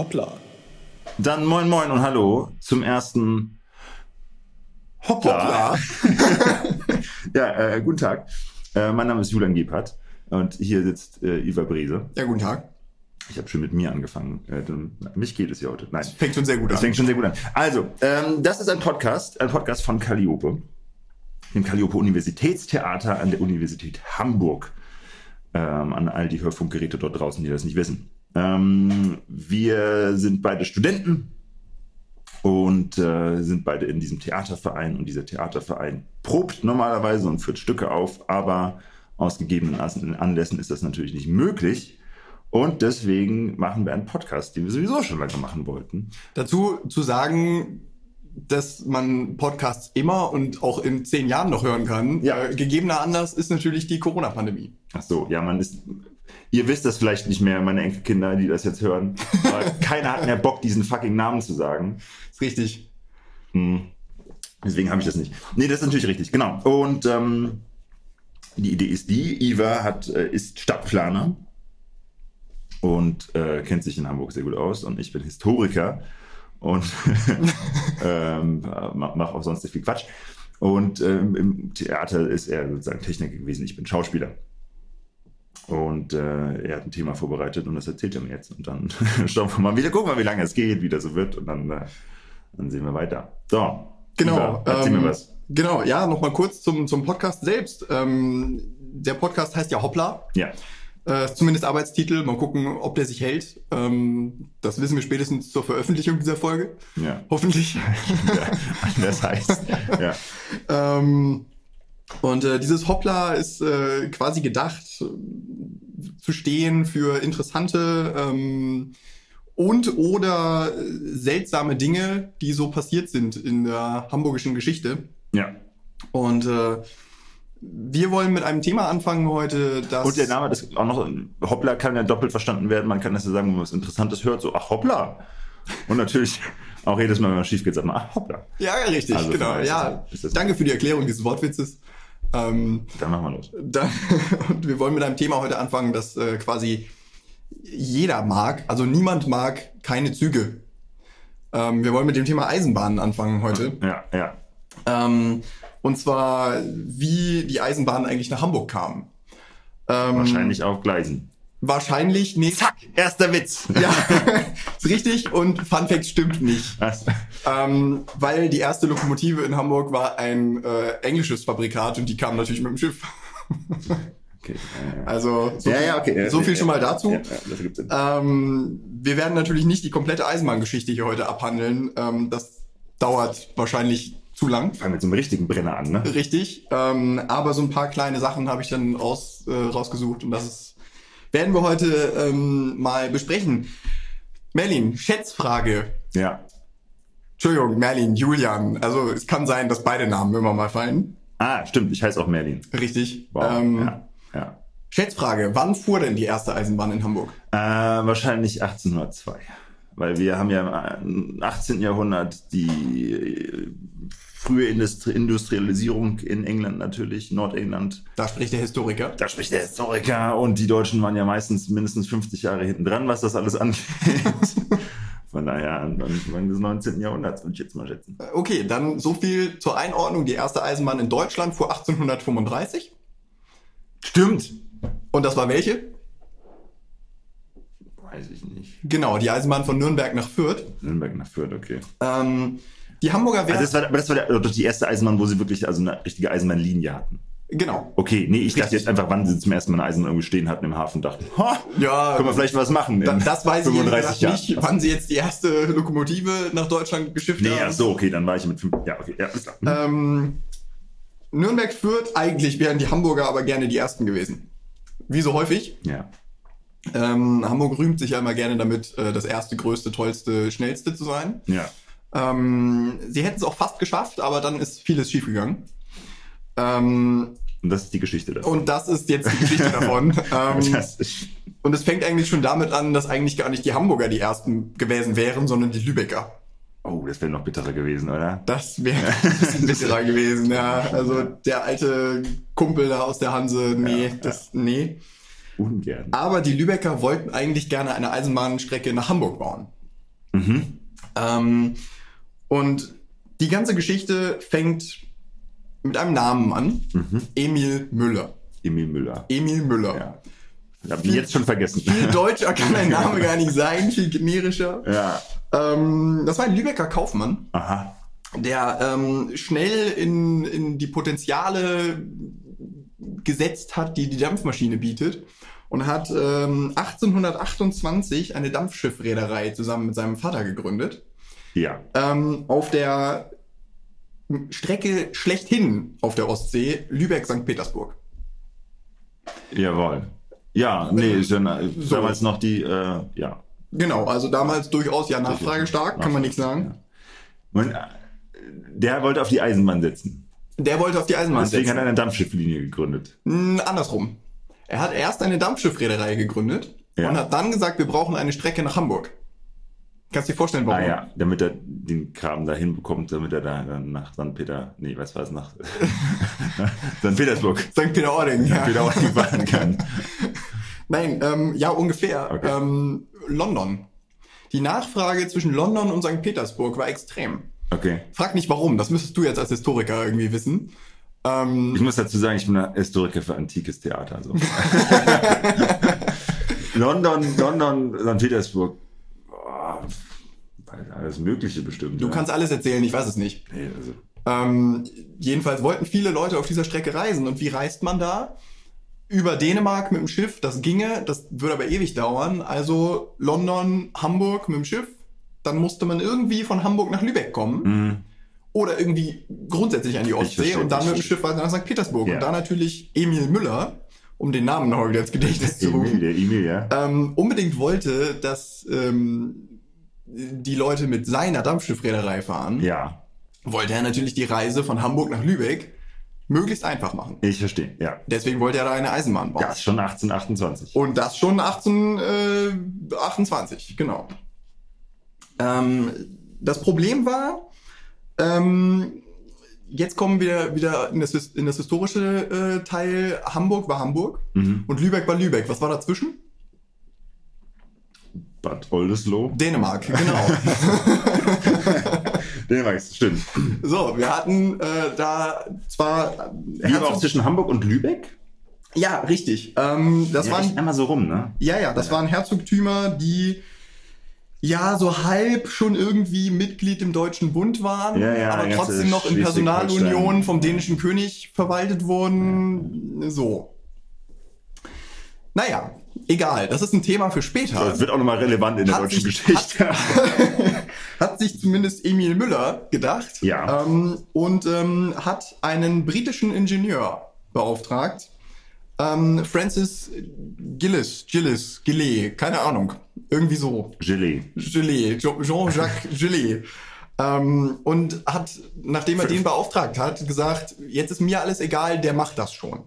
Hoppla. Dann moin moin und hallo zum ersten Hoppla. Hoppla. ja, äh, guten Tag. Äh, mein Name ist Julian Gebhardt und hier sitzt äh, Iva Brise. Ja, guten Tag. Ich habe schon mit mir angefangen. Äh, mich geht es ja heute. Nein. Fängt schon sehr gut Das an. fängt schon sehr gut an. Also, ähm, das ist ein Podcast, ein Podcast von Calliope, dem Calliope Universitätstheater an der Universität Hamburg. Ähm, an all die Hörfunkgeräte dort draußen, die das nicht wissen. Ähm, wir sind beide Studenten und äh, sind beide in diesem Theaterverein und dieser Theaterverein probt normalerweise und führt Stücke auf, aber aus gegebenen An- Anlässen ist das natürlich nicht möglich. Und deswegen machen wir einen Podcast, den wir sowieso schon lange machen wollten. Dazu zu sagen, dass man Podcasts immer und auch in zehn Jahren noch hören kann. Ja. Äh, gegebener Anlass ist natürlich die Corona-Pandemie. Ach so, ja, man ist. Ihr wisst das vielleicht nicht mehr, meine Enkelkinder, die das jetzt hören. Aber keiner hat mehr Bock, diesen fucking Namen zu sagen. Ist richtig. Hm. Deswegen habe ich das nicht. Nee, das ist natürlich richtig, genau. Und ähm, die Idee ist die, Iva hat, äh, ist Stadtplaner und äh, kennt sich in Hamburg sehr gut aus und ich bin Historiker und ähm, mache auch sonst viel Quatsch. Und ähm, im Theater ist er sozusagen Techniker gewesen, ich bin Schauspieler. Und äh, er hat ein Thema vorbereitet und das erzählt er mir jetzt. Und dann schauen wir mal wieder, gucken wir, wie lange es geht, wie das so wird und dann, äh, dann sehen wir weiter. So, Genau. Iva, erzähl ähm, mir was. Genau, ja, nochmal kurz zum, zum Podcast selbst. Ähm, der Podcast heißt ja Hoppla. Ja, Äh, zumindest Arbeitstitel. Mal gucken, ob der sich hält. Ähm, das wissen wir spätestens zur Veröffentlichung dieser Folge. ja. Hoffentlich. ja das heißt, ja. Ähm, und äh, dieses Hoppla ist äh, quasi gedacht äh, zu stehen für interessante ähm, und oder äh, seltsame Dinge, die so passiert sind in der hamburgischen Geschichte. ja. Und äh, wir wollen mit einem Thema anfangen heute, das Und der Name, das auch noch, Hoppla kann ja doppelt verstanden werden. Man kann das ja sagen, wenn man was Interessantes hört, so, ach, Hoppla. Und natürlich auch jedes Mal, wenn man schief geht, sagt man, ach, Hoppla. ja richtig, Also, genau. daher ist Ja, das- ist das- danke für die Erklärung dieses Wortwitzes. Ähm, Dann machen wir los. Da, und wir wollen mit einem Thema heute anfangen, das äh, quasi jeder mag. Also niemand mag keine Züge. Ähm, wir wollen mit dem Thema Eisenbahnen anfangen heute. Ja, ja. Ähm, und zwar, wie die Eisenbahn eigentlich nach Hamburg kam. Ähm, Wahrscheinlich auf Gleisen. Wahrscheinlich nicht. Zack, erster Witz. Ja, ist richtig. Und Fun Fact stimmt nicht. Was? Ähm, weil die erste Lokomotive in Hamburg war ein äh, englisches Fabrikat und die kam natürlich mit dem Schiff. Okay. Also so, ja, viel, ja, okay. so viel ja. schon mal dazu. Ähm, wir werden natürlich nicht die komplette Eisenbahngeschichte hier heute abhandeln. Ähm, das dauert wahrscheinlich zu lang. Fangen wir mit so einem richtigen Brenner an, ne? Richtig. Ähm, aber so ein paar kleine Sachen habe ich dann raus, äh, rausgesucht und das ist, werden wir heute ähm, mal besprechen. Merlin, Schätzfrage. Ja. Entschuldigung, Merlin, Julian. Also es kann sein, dass beide Namen immer mal fallen. Ah, stimmt, ich heiße auch Merlin. Richtig. Wow. Ähm, ja, ja. Schätzfrage, wann fuhr denn die erste Eisenbahn in Hamburg? Äh, wahrscheinlich 1802. Weil wir haben ja im 18. Jahrhundert die äh, frühe Industri Industrialisierung in England natürlich, Nordengland. Da spricht der Historiker. Da spricht der Historiker und die Deutschen waren ja meistens mindestens 50 Jahre hinten dran, was das alles angeht. Von daher Anfang des 19. Jahrhunderts würde ich jetzt mal schätzen. Okay, dann so viel zur Einordnung. Die erste Eisenbahn in Deutschland fuhr 1835. Stimmt! Und das war welche? Weiß ich nicht. Genau, die Eisenbahn von Nürnberg nach Fürth. Nürnberg nach Fürth, okay. Ähm, die Hamburger Also Werft. das war, aber das war der, doch die erste Eisenbahn, wo sie wirklich also eine richtige Eisenbahnlinie hatten. genau. Okay, nee, ich dachte Richtig. jetzt einfach, wann sie zum ersten Mal eine Eisenbahn irgendwo stehen hatten im Hafen und dachten, ha, Ja, können wir vielleicht was machen. in da, das weiß ich ehrlich 35 gesagt Jahren. nicht, wann sie jetzt die erste Lokomotive nach Deutschland geschifft Nee, haben. ach so, okay, dann war ich mit fünf. Ja, okay, ja, alles klar. Ähm, Nürnberg Fürth, eigentlich wären die Hamburger aber gerne die ersten gewesen. Wie so häufig. Ja. Ähm, Hamburg rühmt sich ja immer gerne damit, äh, das erste, größte, tollste, schnellste zu sein. Ja. Ähm, sie hätten es auch fast geschafft, aber dann ist vieles schiefgegangen. Ähm, Und das ist die Geschichte davon. und das ist jetzt die Geschichte davon. Ähm, und es fängt eigentlich schon damit an, dass eigentlich gar nicht die Hamburger die ersten gewesen wären, sondern die Lübecker. oh, das wäre noch bitterer gewesen, oder? Das wäre ein bisschen bitterer gewesen, ja. Also der alte Kumpel da aus der Hanse, nee, Ja, das, nee. Ungern. Aber die Lübecker wollten eigentlich gerne eine Eisenbahnstrecke nach Hamburg bauen. Mhm. Ähm, und die ganze Geschichte fängt mit einem Namen an. Mhm. Emil Müller. Emil Müller. Emil Müller. Ja. Ich hab ihn jetzt schon vergessen. Viel deutscher kann ein Name gar nicht sein, viel generischer. ja. Ähm, das war ein Lübecker Kaufmann, Aha. der ähm, schnell in, in die Potenziale gesetzt hat, die die Dampfmaschine bietet. Und hat ähm, 1828 eine Dampfschiffreederei zusammen mit seinem Vater gegründet. Ja. ähm, auf der Strecke schlechthin auf der Ostsee, Lübeck-St. Petersburg. Jawohl. Ja, nee, ist ja So. damals noch die, äh, ja. Genau, also damals durchaus ja nachfragestark, kann man nichts sagen. Man, äh, der wollte auf die Eisenbahn setzen. Der wollte auf die Eisenbahn Deswegen hat setzen. er eine Dampfschifflinie gegründet. Hm, andersrum. Er hat erst eine Dampfschiffreederei gegründet Ja. und hat dann gesagt, wir brauchen eine Strecke nach Hamburg. Kannst du dir vorstellen, warum? Ah ja, damit er den Kram da hinbekommt, damit er da dann nach St. Peter, nee, was war es, nach St. Petersburg St. Peter-Ording, ja. wieder auch fahren kann. Nein, ähm, ja, ungefähr. Okay. Ähm, London. Die Nachfrage zwischen London und St. Petersburg war extrem. Okay. Frag nicht warum, das müsstest du jetzt als Historiker irgendwie wissen. Ähm, Ich muss dazu sagen, ich bin ein Historiker für antikes Theater. Also. London, London, St. Petersburg. Alles Mögliche bestimmt. du ja. kannst alles erzählen, ich weiß es nicht. Nee, also, Ähm, jedenfalls wollten viele Leute auf dieser Strecke reisen. Und wie reist man da? Über Dänemark mit dem Schiff, das ginge, das würde aber ewig dauern. Also London, Hamburg mit dem Schiff. Dann musste man irgendwie von Hamburg nach Lübeck kommen. mh, Oder irgendwie grundsätzlich an die Ostsee und dann mit dem. Schiff weiter nach St. Petersburg. Ja. Und da natürlich Emil Müller, um den Namen noch wieder ins Gedächtnis zu rufen. Emil, der Emil, ja. ähm, unbedingt wollte, dass ähm, die Leute mit seiner Dampfschiffreederei fahren, Ja, wollte er natürlich die Reise von Hamburg nach Lübeck möglichst einfach machen. ich verstehe, ja. Deswegen wollte er da eine Eisenbahn bauen. Ist schon 1828. Und das schon 1828, genau. Ähm, das Problem war, ähm, jetzt kommen wir wieder in das, in das historische äh, Teil. Hamburg war Hamburg Mhm. und Lübeck war Lübeck. Was war dazwischen? Bad Oldesloe. Dänemark, genau. Dänemark, ist- stimmt. so, wir hatten äh, da zwar. Hier aber auch zwischen Hamburg und Lübeck? ja, richtig. Ähm, das ja, waren einmal so rum, ne? Ja, ja, das waren Herzogtümer, die ja so halb schon irgendwie Mitglied im Deutschen Bund waren, Ja, ja, aber trotzdem noch in. Personalunion vom dänischen König verwaltet wurden. So. Naja, egal, das ist ein Thema für später. Das wird auch nochmal relevant in der Hat deutschen sich- Geschichte. hat sich zumindest Emil Müller gedacht Ja. ähm, und ähm, hat einen britischen Ingenieur beauftragt. Ähm, Francis Gillis, Gillis, Gillet, keine Ahnung, irgendwie so. Gillet, Jo- Jean-Jacques Gillet. Ähm, und hat, nachdem er den beauftragt hat, gesagt, jetzt ist mir alles egal, der macht das schon.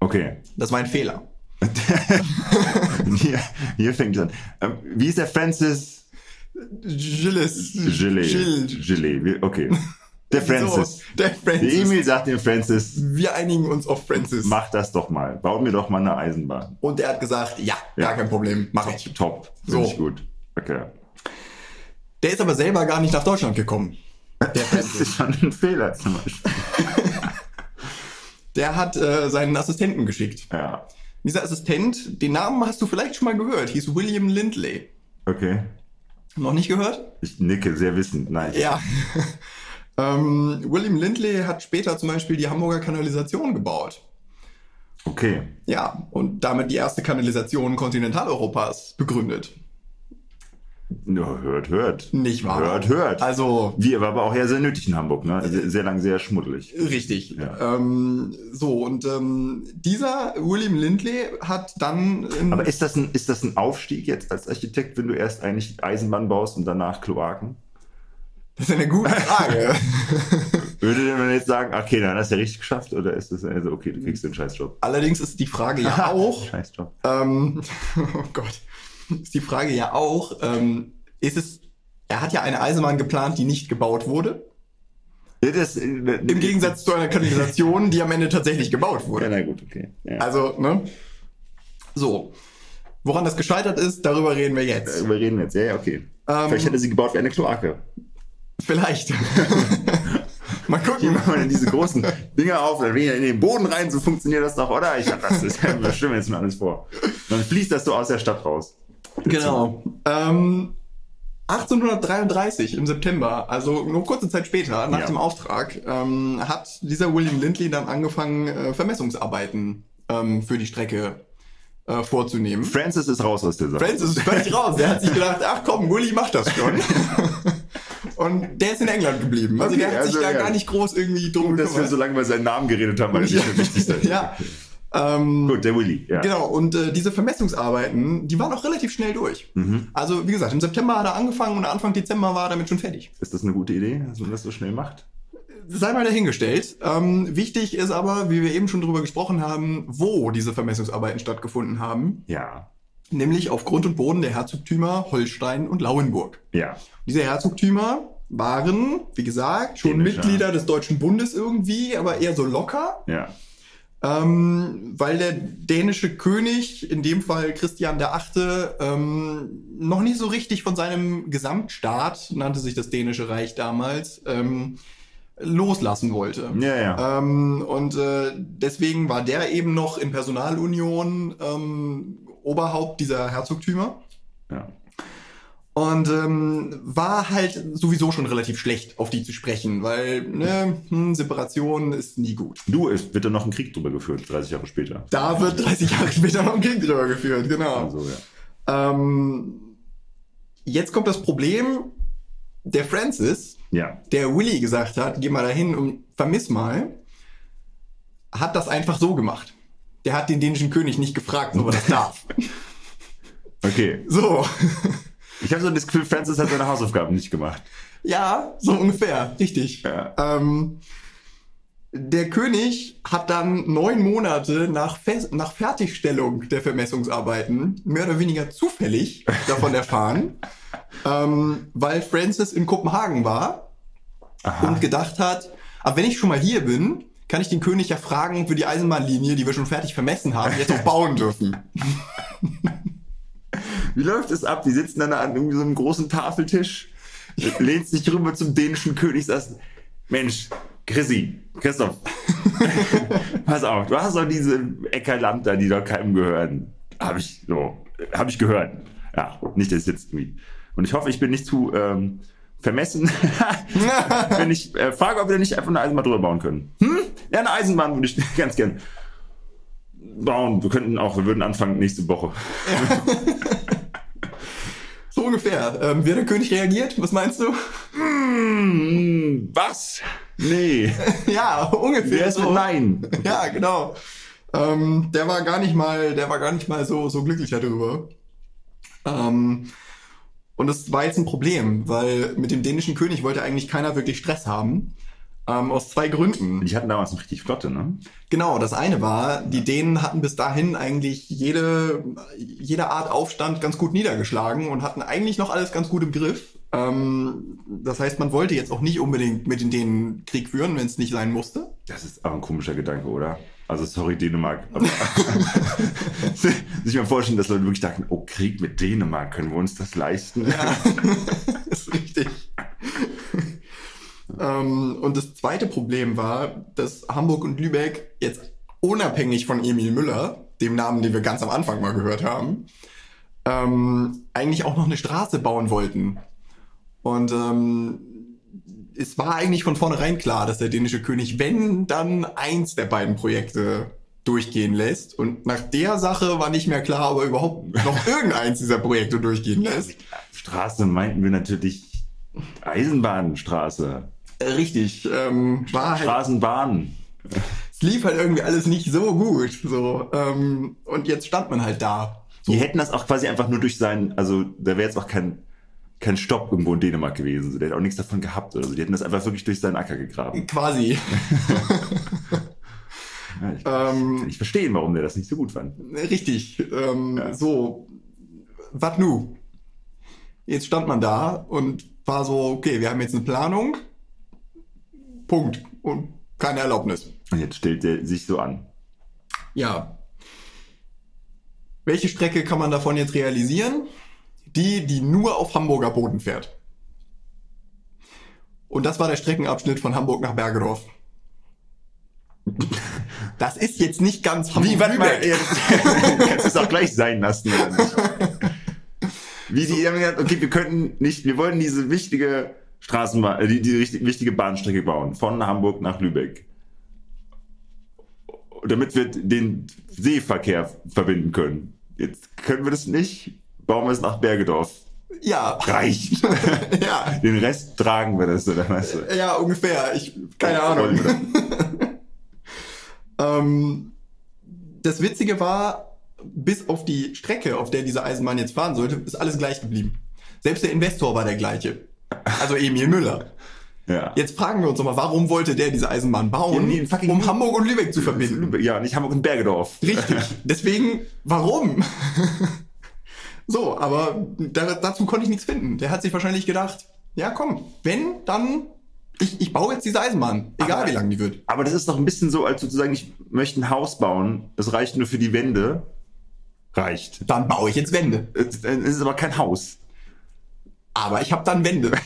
Okay. Das war ein Fehler. Hier, hier fängt es an. Ähm, wie ist der Francis. Gelee? Gilles. Gelee. Wie- Okay. Der Francis. So, der Der Francis. Emil sagt dem Francis, Wir einigen uns auf Francis. mach das doch mal. Bau mir doch mal eine Eisenbahn. Und er hat gesagt, ja, Ja. gar kein Problem, mach ich. Top. Finde So. ich gut. Okay. Der ist aber selber gar nicht nach Deutschland gekommen. Der Das Francis. ist schon ein Fehler zum Beispiel. Der hat äh, seinen Assistenten geschickt. Ja. Dieser Assistent, den Namen hast du vielleicht schon mal gehört, hieß William Lindley. Okay. Noch nicht gehört? Ich nicke sehr wissend. Nein. Ja. ähm, William Lindley hat später zum Beispiel die Hamburger Kanalisation gebaut. Okay. Ja, und damit die erste Kanalisation Kontinentaleuropas begründet. Ja, hört, hört. Nicht wahr? Hört, hört. Also, Wie, war aber auch ja sehr nötig in Hamburg, ne? Sehr, sehr lang sehr schmuddelig. Richtig. Ja. Ähm, so, und ähm, dieser William Lindley hat dann. Aber ist das, ein, ist das ein Aufstieg jetzt als Architekt, wenn du erst eigentlich Eisenbahn baust und danach Kloaken? das ist eine gute Frage. Würde man jetzt sagen, okay, dann hast du ja richtig geschafft, oder ist das also, okay, du kriegst den Scheißjob? Allerdings ist die Frage ja auch, Scheißjob. ähm, oh Gott, ist die Frage ja auch, ähm, ist es, er hat ja eine Eisenbahn geplant, die nicht gebaut wurde, Ja, das, äh, im Gegensatz zu einer Kanalisation, die am Ende tatsächlich gebaut Ja, wurde. na gut, okay. Ja. Also, ne? So. Woran das gescheitert ist, darüber reden wir jetzt. Darüber reden wir jetzt. Ja, ja, okay. Ähm, Vielleicht hätte sie gebaut wie eine Kloake. vielleicht. Mal Hier gucken. wir dann diese großen Dinger auf, dann in den Boden rein, so funktioniert das doch, oder? Ich hab das, das bestimmt jetzt mir alles vor. Dann fließt das so aus der Stadt raus. Genau. Ähm, 1833 im September, also nur kurze Zeit später, nach Ja. dem Auftrag, ähm, hat dieser William Lindley dann angefangen, äh, Vermessungsarbeiten ähm, für die Strecke äh, vorzunehmen. Francis ist raus aus der Sache. Francis ist völlig raus. Der hat sich gedacht, ach komm, Willy macht das schon. Und der ist in England geblieben. Also Okay, der hat sich also da ja. gar nicht groß irgendwie drum Gut, dass wir so lange über seinen Namen geredet haben, weil er ja. nicht mehr wichtig ist. ja. Ähm, Gut, der Willy, ja. Genau, und äh, diese Vermessungsarbeiten, die waren auch relativ schnell durch. Mhm. Also, wie gesagt, im September hat er angefangen und Anfang Dezember war er damit schon fertig. Ist das eine gute Idee, dass man das so schnell macht? Sei mal dahingestellt. Ähm, wichtig ist aber, wie wir eben schon drüber gesprochen haben, wo diese Vermessungsarbeiten stattgefunden haben. Ja. Nämlich auf Grund und Boden der Herzogtümer Holstein und Lauenburg. Ja. Diese Herzogtümer waren, wie gesagt, schon Dänischer. Mitglieder des Deutschen Bundes irgendwie, aber eher so locker. Ja. Ähm, weil der dänische König, in dem Fall Christian der Achte, ähm, noch nicht so richtig von seinem Gesamtstaat, nannte sich das dänische Reich damals, ähm, loslassen wollte. Ja, ja. Ähm, und äh, deswegen war der eben noch in Personalunion ähm, Oberhaupt dieser Herzogtümer. ja. Und ähm, war halt sowieso schon relativ schlecht, auf die zu sprechen, weil ne, hm, Separation ist nie gut. Du, es wird dann noch ein Krieg drüber geführt, 30 Jahre später. Da wird 30 Jahre später noch ein Krieg drüber geführt, genau. Also, ja. Ähm, jetzt kommt das Problem, der Francis, Ja. der Willy gesagt hat, geh mal dahin und vermiss mal, hat das einfach so gemacht. Der hat den dänischen König nicht gefragt, ob er das darf. Okay. So. Ich habe so das Gefühl, Francis hat seine Hausaufgaben nicht gemacht. Ja, so ungefähr, richtig. Ja. Ähm, der König hat dann neun Monate nach, Fe nach Fertigstellung der Vermessungsarbeiten mehr oder weniger zufällig davon erfahren, ähm, weil Francis in Kopenhagen war Aha. und gedacht hat, aber wenn ich schon mal hier bin, kann ich den König ja fragen, wir die Eisenbahnlinie, die wir schon fertig vermessen haben, jetzt auch bauen dürfen. Wie läuft es ab? Die sitzen dann an irgendwie so einem großen Tafeltisch, lehnt sich rüber zum dänischen König, sagst, Mensch, Chrissy, Christoph, pass auf, du hast doch diese Äckerland da, die doch keinem gehören. Hab ich so, hab ich gehört. Ja, nicht, dass ich jetzt irgendwie. Und ich hoffe, ich bin nicht zu ähm, vermessen, wenn ich äh, frage, ob wir nicht einfach eine Eisenbahn drüber bauen können. Hm? Ja, eine Eisenbahn würde ich ganz gern bauen. Wir könnten auch, wir würden anfangen nächste Woche. So ungefähr. Ähm, wie hat der König reagiert? Was meinst du? Hm, was? Nee. ja, ungefähr Wer ist so. Nein? Ja, genau. Ähm, der war gar nicht mal, der war gar nicht mal so, so glücklich darüber. Ähm, und das war jetzt ein Problem, weil mit dem dänischen König wollte eigentlich keiner wirklich Stress haben. Ähm, aus zwei Gründen. Die hatten damals noch richtig Flotte, ne? Genau, das eine war, die Dänen hatten bis dahin eigentlich jede, jede Art Aufstand ganz gut niedergeschlagen und hatten eigentlich noch alles ganz gut im Griff. Ähm, das heißt, man wollte jetzt auch nicht unbedingt mit den Dänen Krieg führen, wenn es nicht sein musste. Das ist auch ein komischer Gedanke, oder? Also sorry, Dänemark. Aber sich mal vorstellen, dass Leute wirklich dachten, oh, Krieg mit Dänemark, können wir uns das leisten? Ja, ist richtig. Ähm, und das zweite Problem war, dass Hamburg und Lübeck jetzt unabhängig von Emil Müller, dem Namen, den wir ganz am Anfang mal gehört haben, ähm, eigentlich auch noch eine Straße bauen wollten. Und ähm, es war eigentlich von vornherein klar, dass der dänische König, wenn dann eins der beiden Projekte durchgehen lässt. Und nach der Sache war nicht mehr klar, ob er überhaupt noch irgendeins dieser Projekte durchgehen lässt. Straße meinten wir natürlich Eisenbahnstraße. Äh, Richtig, ähm, war halt, Straßenbahn. es lief halt irgendwie alles nicht so gut. So, ähm, und jetzt stand man halt da. Die hätten das auch quasi einfach nur durch seinen, also da wäre jetzt auch kein, kein Stopp irgendwo in Dänemark gewesen. So, der hätte auch nichts davon gehabt oder so. Die hätten das einfach wirklich durch seinen Acker gegraben. Quasi. Ja, ich ähm, kann nicht verstehen, warum der das nicht so gut fand. Richtig. Ähm, Ja. So, was nu? Jetzt stand man da und war so, okay, wir haben jetzt eine Planung. Punkt. Und keine Erlaubnis. Und jetzt stellt er sich so an. Ja. Welche Strecke kann man davon jetzt realisieren? Die, die nur auf Hamburger Boden fährt. Und das war der Streckenabschnitt von Hamburg nach Bergedorf. Das ist jetzt nicht ganz Hamburg. Wie, warte mal, kannst du es auch gleich sein lassen? Wie die haben gesagt, okay, wir könnten nicht, wir wollen diese wichtige Straßenbahn, äh, die, die richtig, wichtige Bahnstrecke bauen, von Hamburg nach Lübeck. Damit wir den Seeverkehr verbinden können. Jetzt können wir das nicht, bauen wir es nach Bergedorf. Ja. Reicht. ja. Den Rest tragen wir das, oder weißt du? Ja, ungefähr. Ich, keine Ahnung. ähm, das Witzige war, bis auf die Strecke, auf der diese Eisenbahn jetzt fahren sollte, ist alles gleich geblieben. Selbst der Investor war der gleiche. Also Emil Müller. Ja. Jetzt fragen wir uns doch mal, warum wollte der diese Eisenbahn bauen, Ja, nee, um Hamburg und Lübeck zu verbinden? Lübeck, ja, nicht Hamburg und Bergedorf. Richtig. Deswegen, warum? so, aber da, dazu konnte ich nichts finden. Der hat sich wahrscheinlich gedacht, ja komm, wenn, dann, ich, ich baue jetzt diese Eisenbahn, egal Aber- wie lang die wird. Aber das ist doch ein bisschen so, als sozusagen, ich möchte ein Haus bauen, das reicht nur für die Wände. Reicht. Dann baue ich jetzt Wände. Es es ist aber kein Haus. Aber ich habe dann Wände.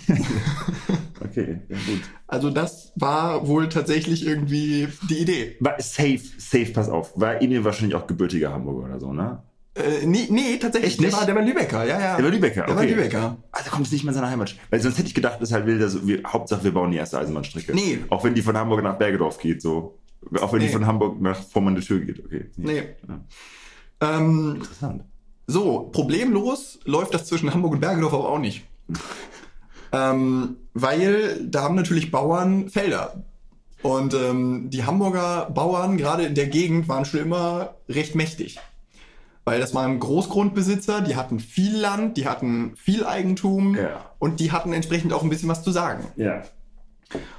Okay, ja gut. Also das war wohl tatsächlich irgendwie die Idee. War safe, safe, pass auf. War Emil wahrscheinlich auch gebürtiger Hamburger oder so, ne? Äh, nee, nee, tatsächlich. Echt der, nicht? war, der war Lübecker, ja, ja. Der war Lübecker, Der war okay. Lübecker. Also kommt es nicht mal in seiner Heimat. Weil sonst hätte ich gedacht, das halt will, dass wir, Hauptsache wir bauen die erste Eisenbahnstrecke. Nee. Auch wenn die von Hamburg nach Bergedorf geht, so. Auch wenn die Nee. von Hamburg nach Vormann der Tür geht, okay. Nee. Ja. Ähm, Interessant. So, problemlos läuft das zwischen Hamburg und Bergedorf aber auch nicht. ähm, weil da haben natürlich Bauern Felder. Und ähm, die Hamburger Bauern, gerade in der Gegend, waren schon immer recht mächtig. Weil das waren Großgrundbesitzer, die hatten viel Land, die hatten viel Eigentum Ja. und die hatten entsprechend auch ein bisschen was zu sagen. Ja.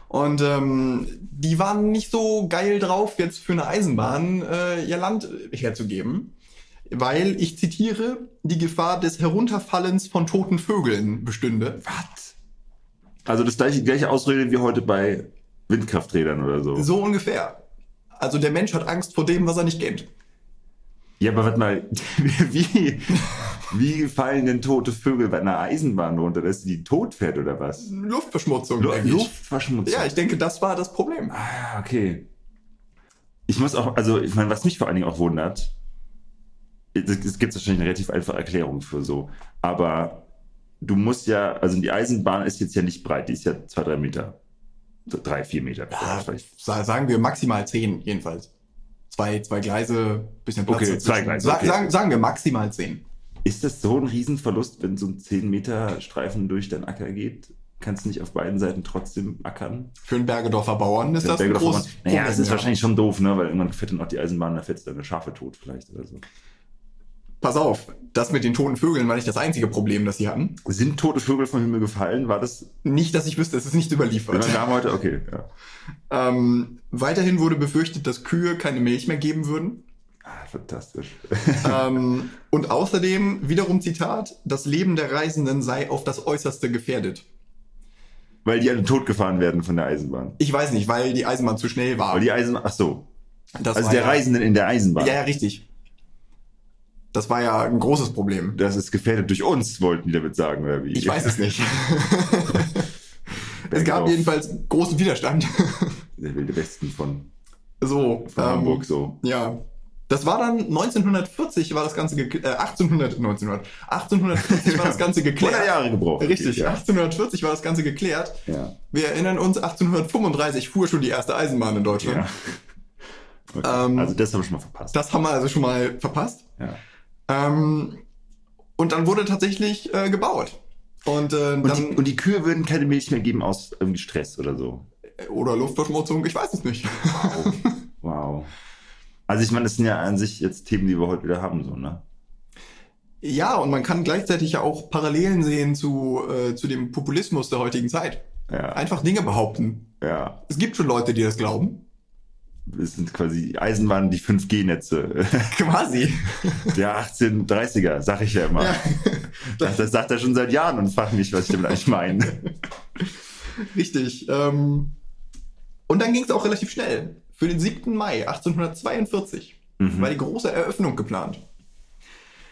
Und ähm, die waren nicht so geil drauf, jetzt für eine Eisenbahn äh, ihr Land herzugeben, weil, ich zitiere, die Gefahr des Herunterfallens von toten Vögeln bestünde. Was? Also das gleiche, gleiche Ausrede wie heute bei Windkrafträdern oder so. So ungefähr. Also der Mensch hat Angst vor dem, was er nicht kennt. Ja, aber warte mal, wie, wie fallen denn tote Vögel bei einer Eisenbahn runter, dass die tot fährt oder was? Luftverschmutzung, Lu- denke ich. Luftverschmutzung. Ja, ich denke, das war das Problem. Ah, okay. Ich muss auch, also ich meine, was mich vor allen Dingen auch wundert, es es gibt wahrscheinlich eine relativ einfache Erklärung für so, aber du musst ja, also die Eisenbahn ist jetzt ja nicht breit, die ist ja zwei, drei Meter. So Drei, vier Meter. Ja, vielleicht. sagen wir maximal zehn, jedenfalls. Zwei, zwei Gleise, bisschen Platz Okay, zwei Gleise, okay. sagen, sagen wir maximal zehn. Ist das so ein Riesenverlust, wenn so ein 10 Meter Streifen durch deinen Acker geht? Kannst du nicht auf beiden Seiten trotzdem ackern? Für einen Bergedorfer Bauern ist das ein Mann- Naja, das ist ja. wahrscheinlich schon doof, ne? Weil irgendwann fährt dann auch die Eisenbahn, da fährt deine Schafe tot vielleicht oder so. Pass auf, das mit den toten Vögeln war nicht das einzige Problem, das sie hatten. Sind tote Vögel vom Himmel gefallen? War das Nicht, dass ich wüsste, es ist nicht überliefert. Wir haben heute, okay, ja. Ähm, weiterhin wurde befürchtet, dass Kühe keine Milch mehr geben würden. Ah, fantastisch. ähm, und außerdem, wiederum Zitat, das Leben der Reisenden sei auf das Äußerste gefährdet. Weil die alle totgefahren werden von der Eisenbahn. Ich weiß nicht, weil die Eisenbahn zu schnell war. Weil die Eisenbahn, ach so. das Also der ja, Reisenden in der Eisenbahn. Ja, ja, richtig. Das war ja ein großes Problem. Das ist gefährdet durch uns, wollten die damit sagen, oder wie? Ich weiß es nicht. es gab jedenfalls großen Widerstand. Der wilde Westen von, so. von ähm, Hamburg, so. Ja. Das war dann 1940 war das Ganze geklärt, äh, 1800, 1900, 1840 war das Ganze 100 geklärt. Jahre gebraucht. Richtig, ja. 1840 war das Ganze geklärt. Ja. Wir erinnern uns, 1835 fuhr schon die erste Eisenbahn in Deutschland. ja. Okay. Ähm, also das haben wir schon mal verpasst. Das haben wir also schon mal verpasst. ja. Ähm, und dann wurde tatsächlich äh, gebaut. Und, äh, und, dann, die, und die Kühe würden keine Milch mehr geben aus irgendwie Stress oder so. oder Luftverschmutzung, ich weiß es nicht. Wow. wow. Also ich meine, das sind ja an sich jetzt Themen, die wir heute wieder haben, so, ne? ja, und man kann gleichzeitig ja auch Parallelen sehen zu, äh, zu dem Populismus der heutigen Zeit. Ja. Einfach Dinge behaupten. Ja. Es gibt schon Leute, die das glauben. Es sind quasi Eisenbahnen, die 5G-Netze. Quasi. Der 1830er, sag ich ja immer. Ja. Das, das sagt er schon seit Jahren und fragt mich, was ich damit eigentlich meine. Richtig. Ähm, und dann ging es auch relativ schnell. Für den 7. Mai 1842 Mhm. war die große Eröffnung geplant.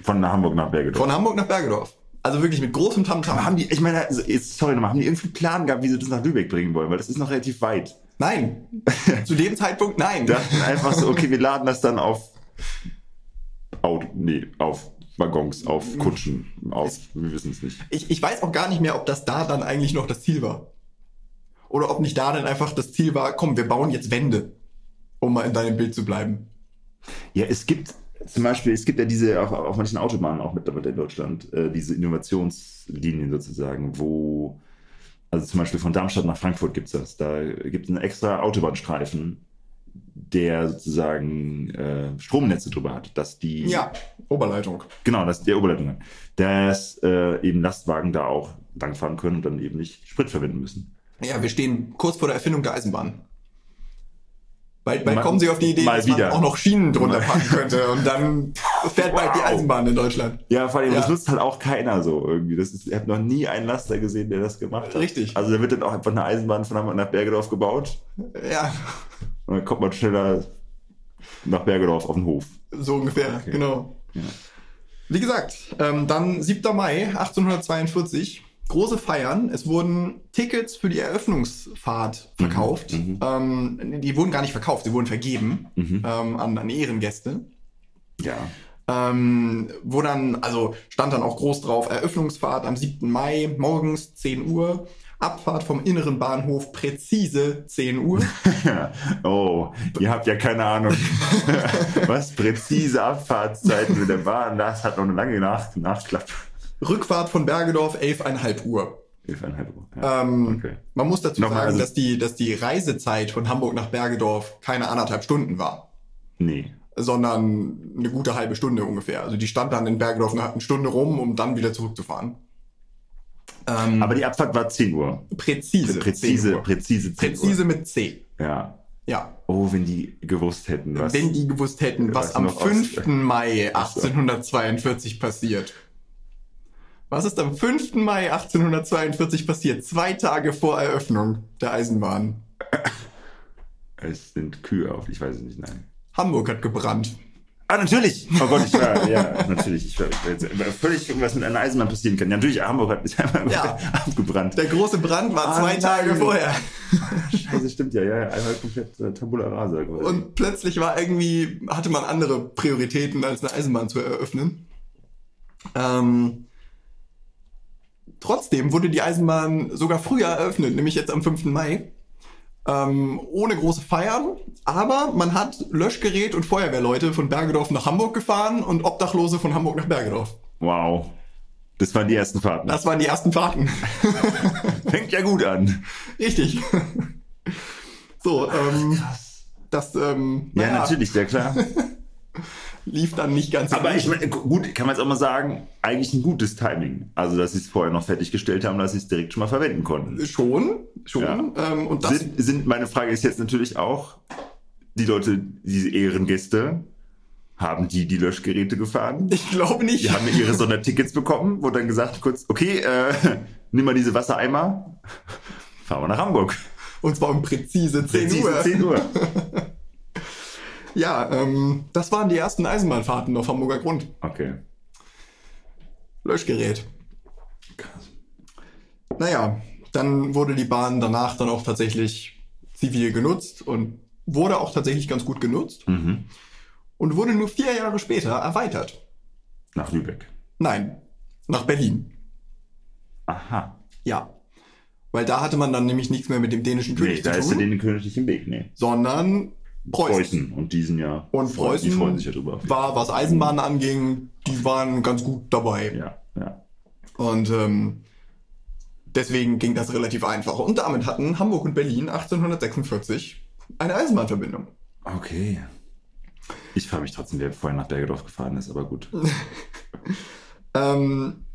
Von Hamburg nach Bergedorf. Von Hamburg nach Bergedorf. Also wirklich mit großem Tamtam. Aber haben die, ich meine, also sorry nochmal, haben die irgendwie einen Plan gehabt, wie sie das nach Lübeck bringen wollen? Weil das ist noch relativ weit. Nein. Zu dem Zeitpunkt nein. Die dachten einfach so, okay, wir laden das dann auf Auto, nee, auf Waggons, auf Kutschen, auf, wir wissen es nicht. Ich, ich weiß auch gar nicht mehr, ob das da dann eigentlich noch das Ziel war. Oder ob nicht da dann einfach das Ziel war, komm, wir bauen jetzt Wände, um mal in deinem Bild zu bleiben. Ja, es gibt zum Beispiel, es gibt ja diese, auf, auf manchen Autobahnen auch mittlerweile in Deutschland, äh, diese Innovationslinien sozusagen, wo, also zum Beispiel von Darmstadt nach Frankfurt gibt's das. Da gibt es einen extra Autobahnstreifen, der sozusagen äh, Stromnetze drüber hat, dass die, Ja, Oberleitung. genau, dass der Oberleitung hat, dass äh, eben Lastwagen da auch langfahren können und dann eben nicht Sprit verwenden müssen. Ja, wir stehen kurz vor der Erfindung der Eisenbahn. Bald, bald Mal- kommen sie auf die Idee, dass man wieder. auch noch Schienen drunter packen könnte und dann fährt bald die Wow. Eisenbahn in Deutschland. Ja, vor allem, das Ja. nutzt halt auch keiner so irgendwie. Das ist, ich habe noch nie einen Laster gesehen, der das gemacht hat. Richtig. Also da wird dann auch einfach eine Eisenbahn von Hamburg nach Bergedorf gebaut Ja, und dann kommt man schneller nach Bergedorf auf den Hof. so ungefähr, genau. Wie gesagt, ähm, dann 7. Mai 1842, große Feiern. Es wurden Tickets für die Eröffnungsfahrt verkauft. mhm. Ähm, die wurden gar nicht verkauft, sie wurden vergeben Mhm. ähm, an, an Ehrengäste. Ja. Ähm, wo dann, also stand dann auch groß drauf, Eröffnungsfahrt am 7. Mai, morgens 10 Uhr, Abfahrt vom inneren Bahnhof präzise 10 Uhr. oh, ihr habt ja keine Ahnung, was präzise Abfahrtszeiten mit der Bahn, das hat noch eine lange Nach Nachklappe. Rückfahrt von Bergedorf 11,5 Uhr. 11,5 Uhr. Ja. Ähm, Okay. Man muss dazu Nochmal, sagen, also- dass, die, dass die Reisezeit von Hamburg nach Bergedorf keine anderthalb Stunden war, Nee. Sondern eine gute halbe Stunde ungefähr. Also die stand dann in Bergedorf eine, eine Stunde rum, um dann wieder zurückzufahren. Ähm, Aber die Abfahrt war 10 Uhr. präzise. Präzise, 10 Uhr. präzise 10 Präzise Uhr. mit C. Ja. Ja. Oh, wenn die gewusst hätten, was. Wenn die gewusst hätten, was was am noch 5. aus- Mai Ach so. 1842 passiert. Was ist am 5. Mai 1842 passiert? Zwei Tage vor Eröffnung der Eisenbahn. es sind Kühe auf, ich weiß es nicht, nein. Hamburg hat gebrannt. Ah, natürlich! Oh Gott, ich war, ja, natürlich. Ich war, ich war jetzt völlig, was mit einer Eisenbahn passieren kann. Ja, natürlich, Hamburg hat ist einmal Ja. abgebrannt. Der große Brand war Ah, zwei nein. Tage vorher. Scheiße, stimmt ja, ja, ja. Einmal komplett äh, Tabula Rasa. quasi. Und plötzlich war irgendwie, hatte man andere Prioritäten, als eine Eisenbahn zu eröffnen. Ähm, trotzdem wurde die Eisenbahn sogar früher eröffnet, nämlich jetzt am 5. Mai. Ähm, ohne große Feiern, aber man hat Löschgerät und Feuerwehrleute von Bergedorf nach Hamburg gefahren und Obdachlose von Hamburg nach Bergedorf. wow. Das waren die ersten Fahrten. Das waren die ersten Fahrten. fängt ja gut an. Richtig. so, ähm, das ähm, Ja, naja, natürlich, ja klar. lief dann nicht ganz Aber gut. ich meine, gut, kann man jetzt auch mal sagen, eigentlich ein gutes Timing. Also, dass sie es vorher noch fertiggestellt haben, dass sie es direkt schon mal verwenden konnten. Schon, schon. Ja. Ähm, und das, Sind, sind, meine Frage ist jetzt natürlich auch, die Leute, diese Ehrengäste, haben die die Löschgeräte gefahren? ich glaube nicht. Die haben ihre Sondertickets bekommen, wurde dann gesagt, kurz, okay, äh, nimm mal diese Wassereimer, fahren wir nach Hamburg. Und zwar um präzise 10 Präzise Uhr. 10 Uhr. Ja, ähm, das waren die ersten Eisenbahnfahrten auf Hamburger Grund. Okay. Löschgerät. Krass. Naja, dann wurde die Bahn danach dann auch tatsächlich zivil genutzt und wurde auch tatsächlich ganz gut genutzt Mhm. und wurde nur vier Jahre später erweitert. Nach Lübeck. Nein, nach Berlin. Aha. Ja. Weil da hatte man dann nämlich nichts mehr mit dem dänischen König Nee, da zu ist ja tun, den König nicht im Weg, nee. sondern Preußen. Preußen. Und die sind ja. Und freuen- Die Preußen freuen sich ja drüber. war, was Eisenbahnen anging, die waren ganz gut dabei. Ja, ja. Und ähm, deswegen ging das relativ einfach. Und damit hatten Hamburg und Berlin 1846 eine Eisenbahnverbindung. Okay. Ich frage mich trotzdem, wer vorher nach Bergedorf gefahren ist, aber gut. Ähm,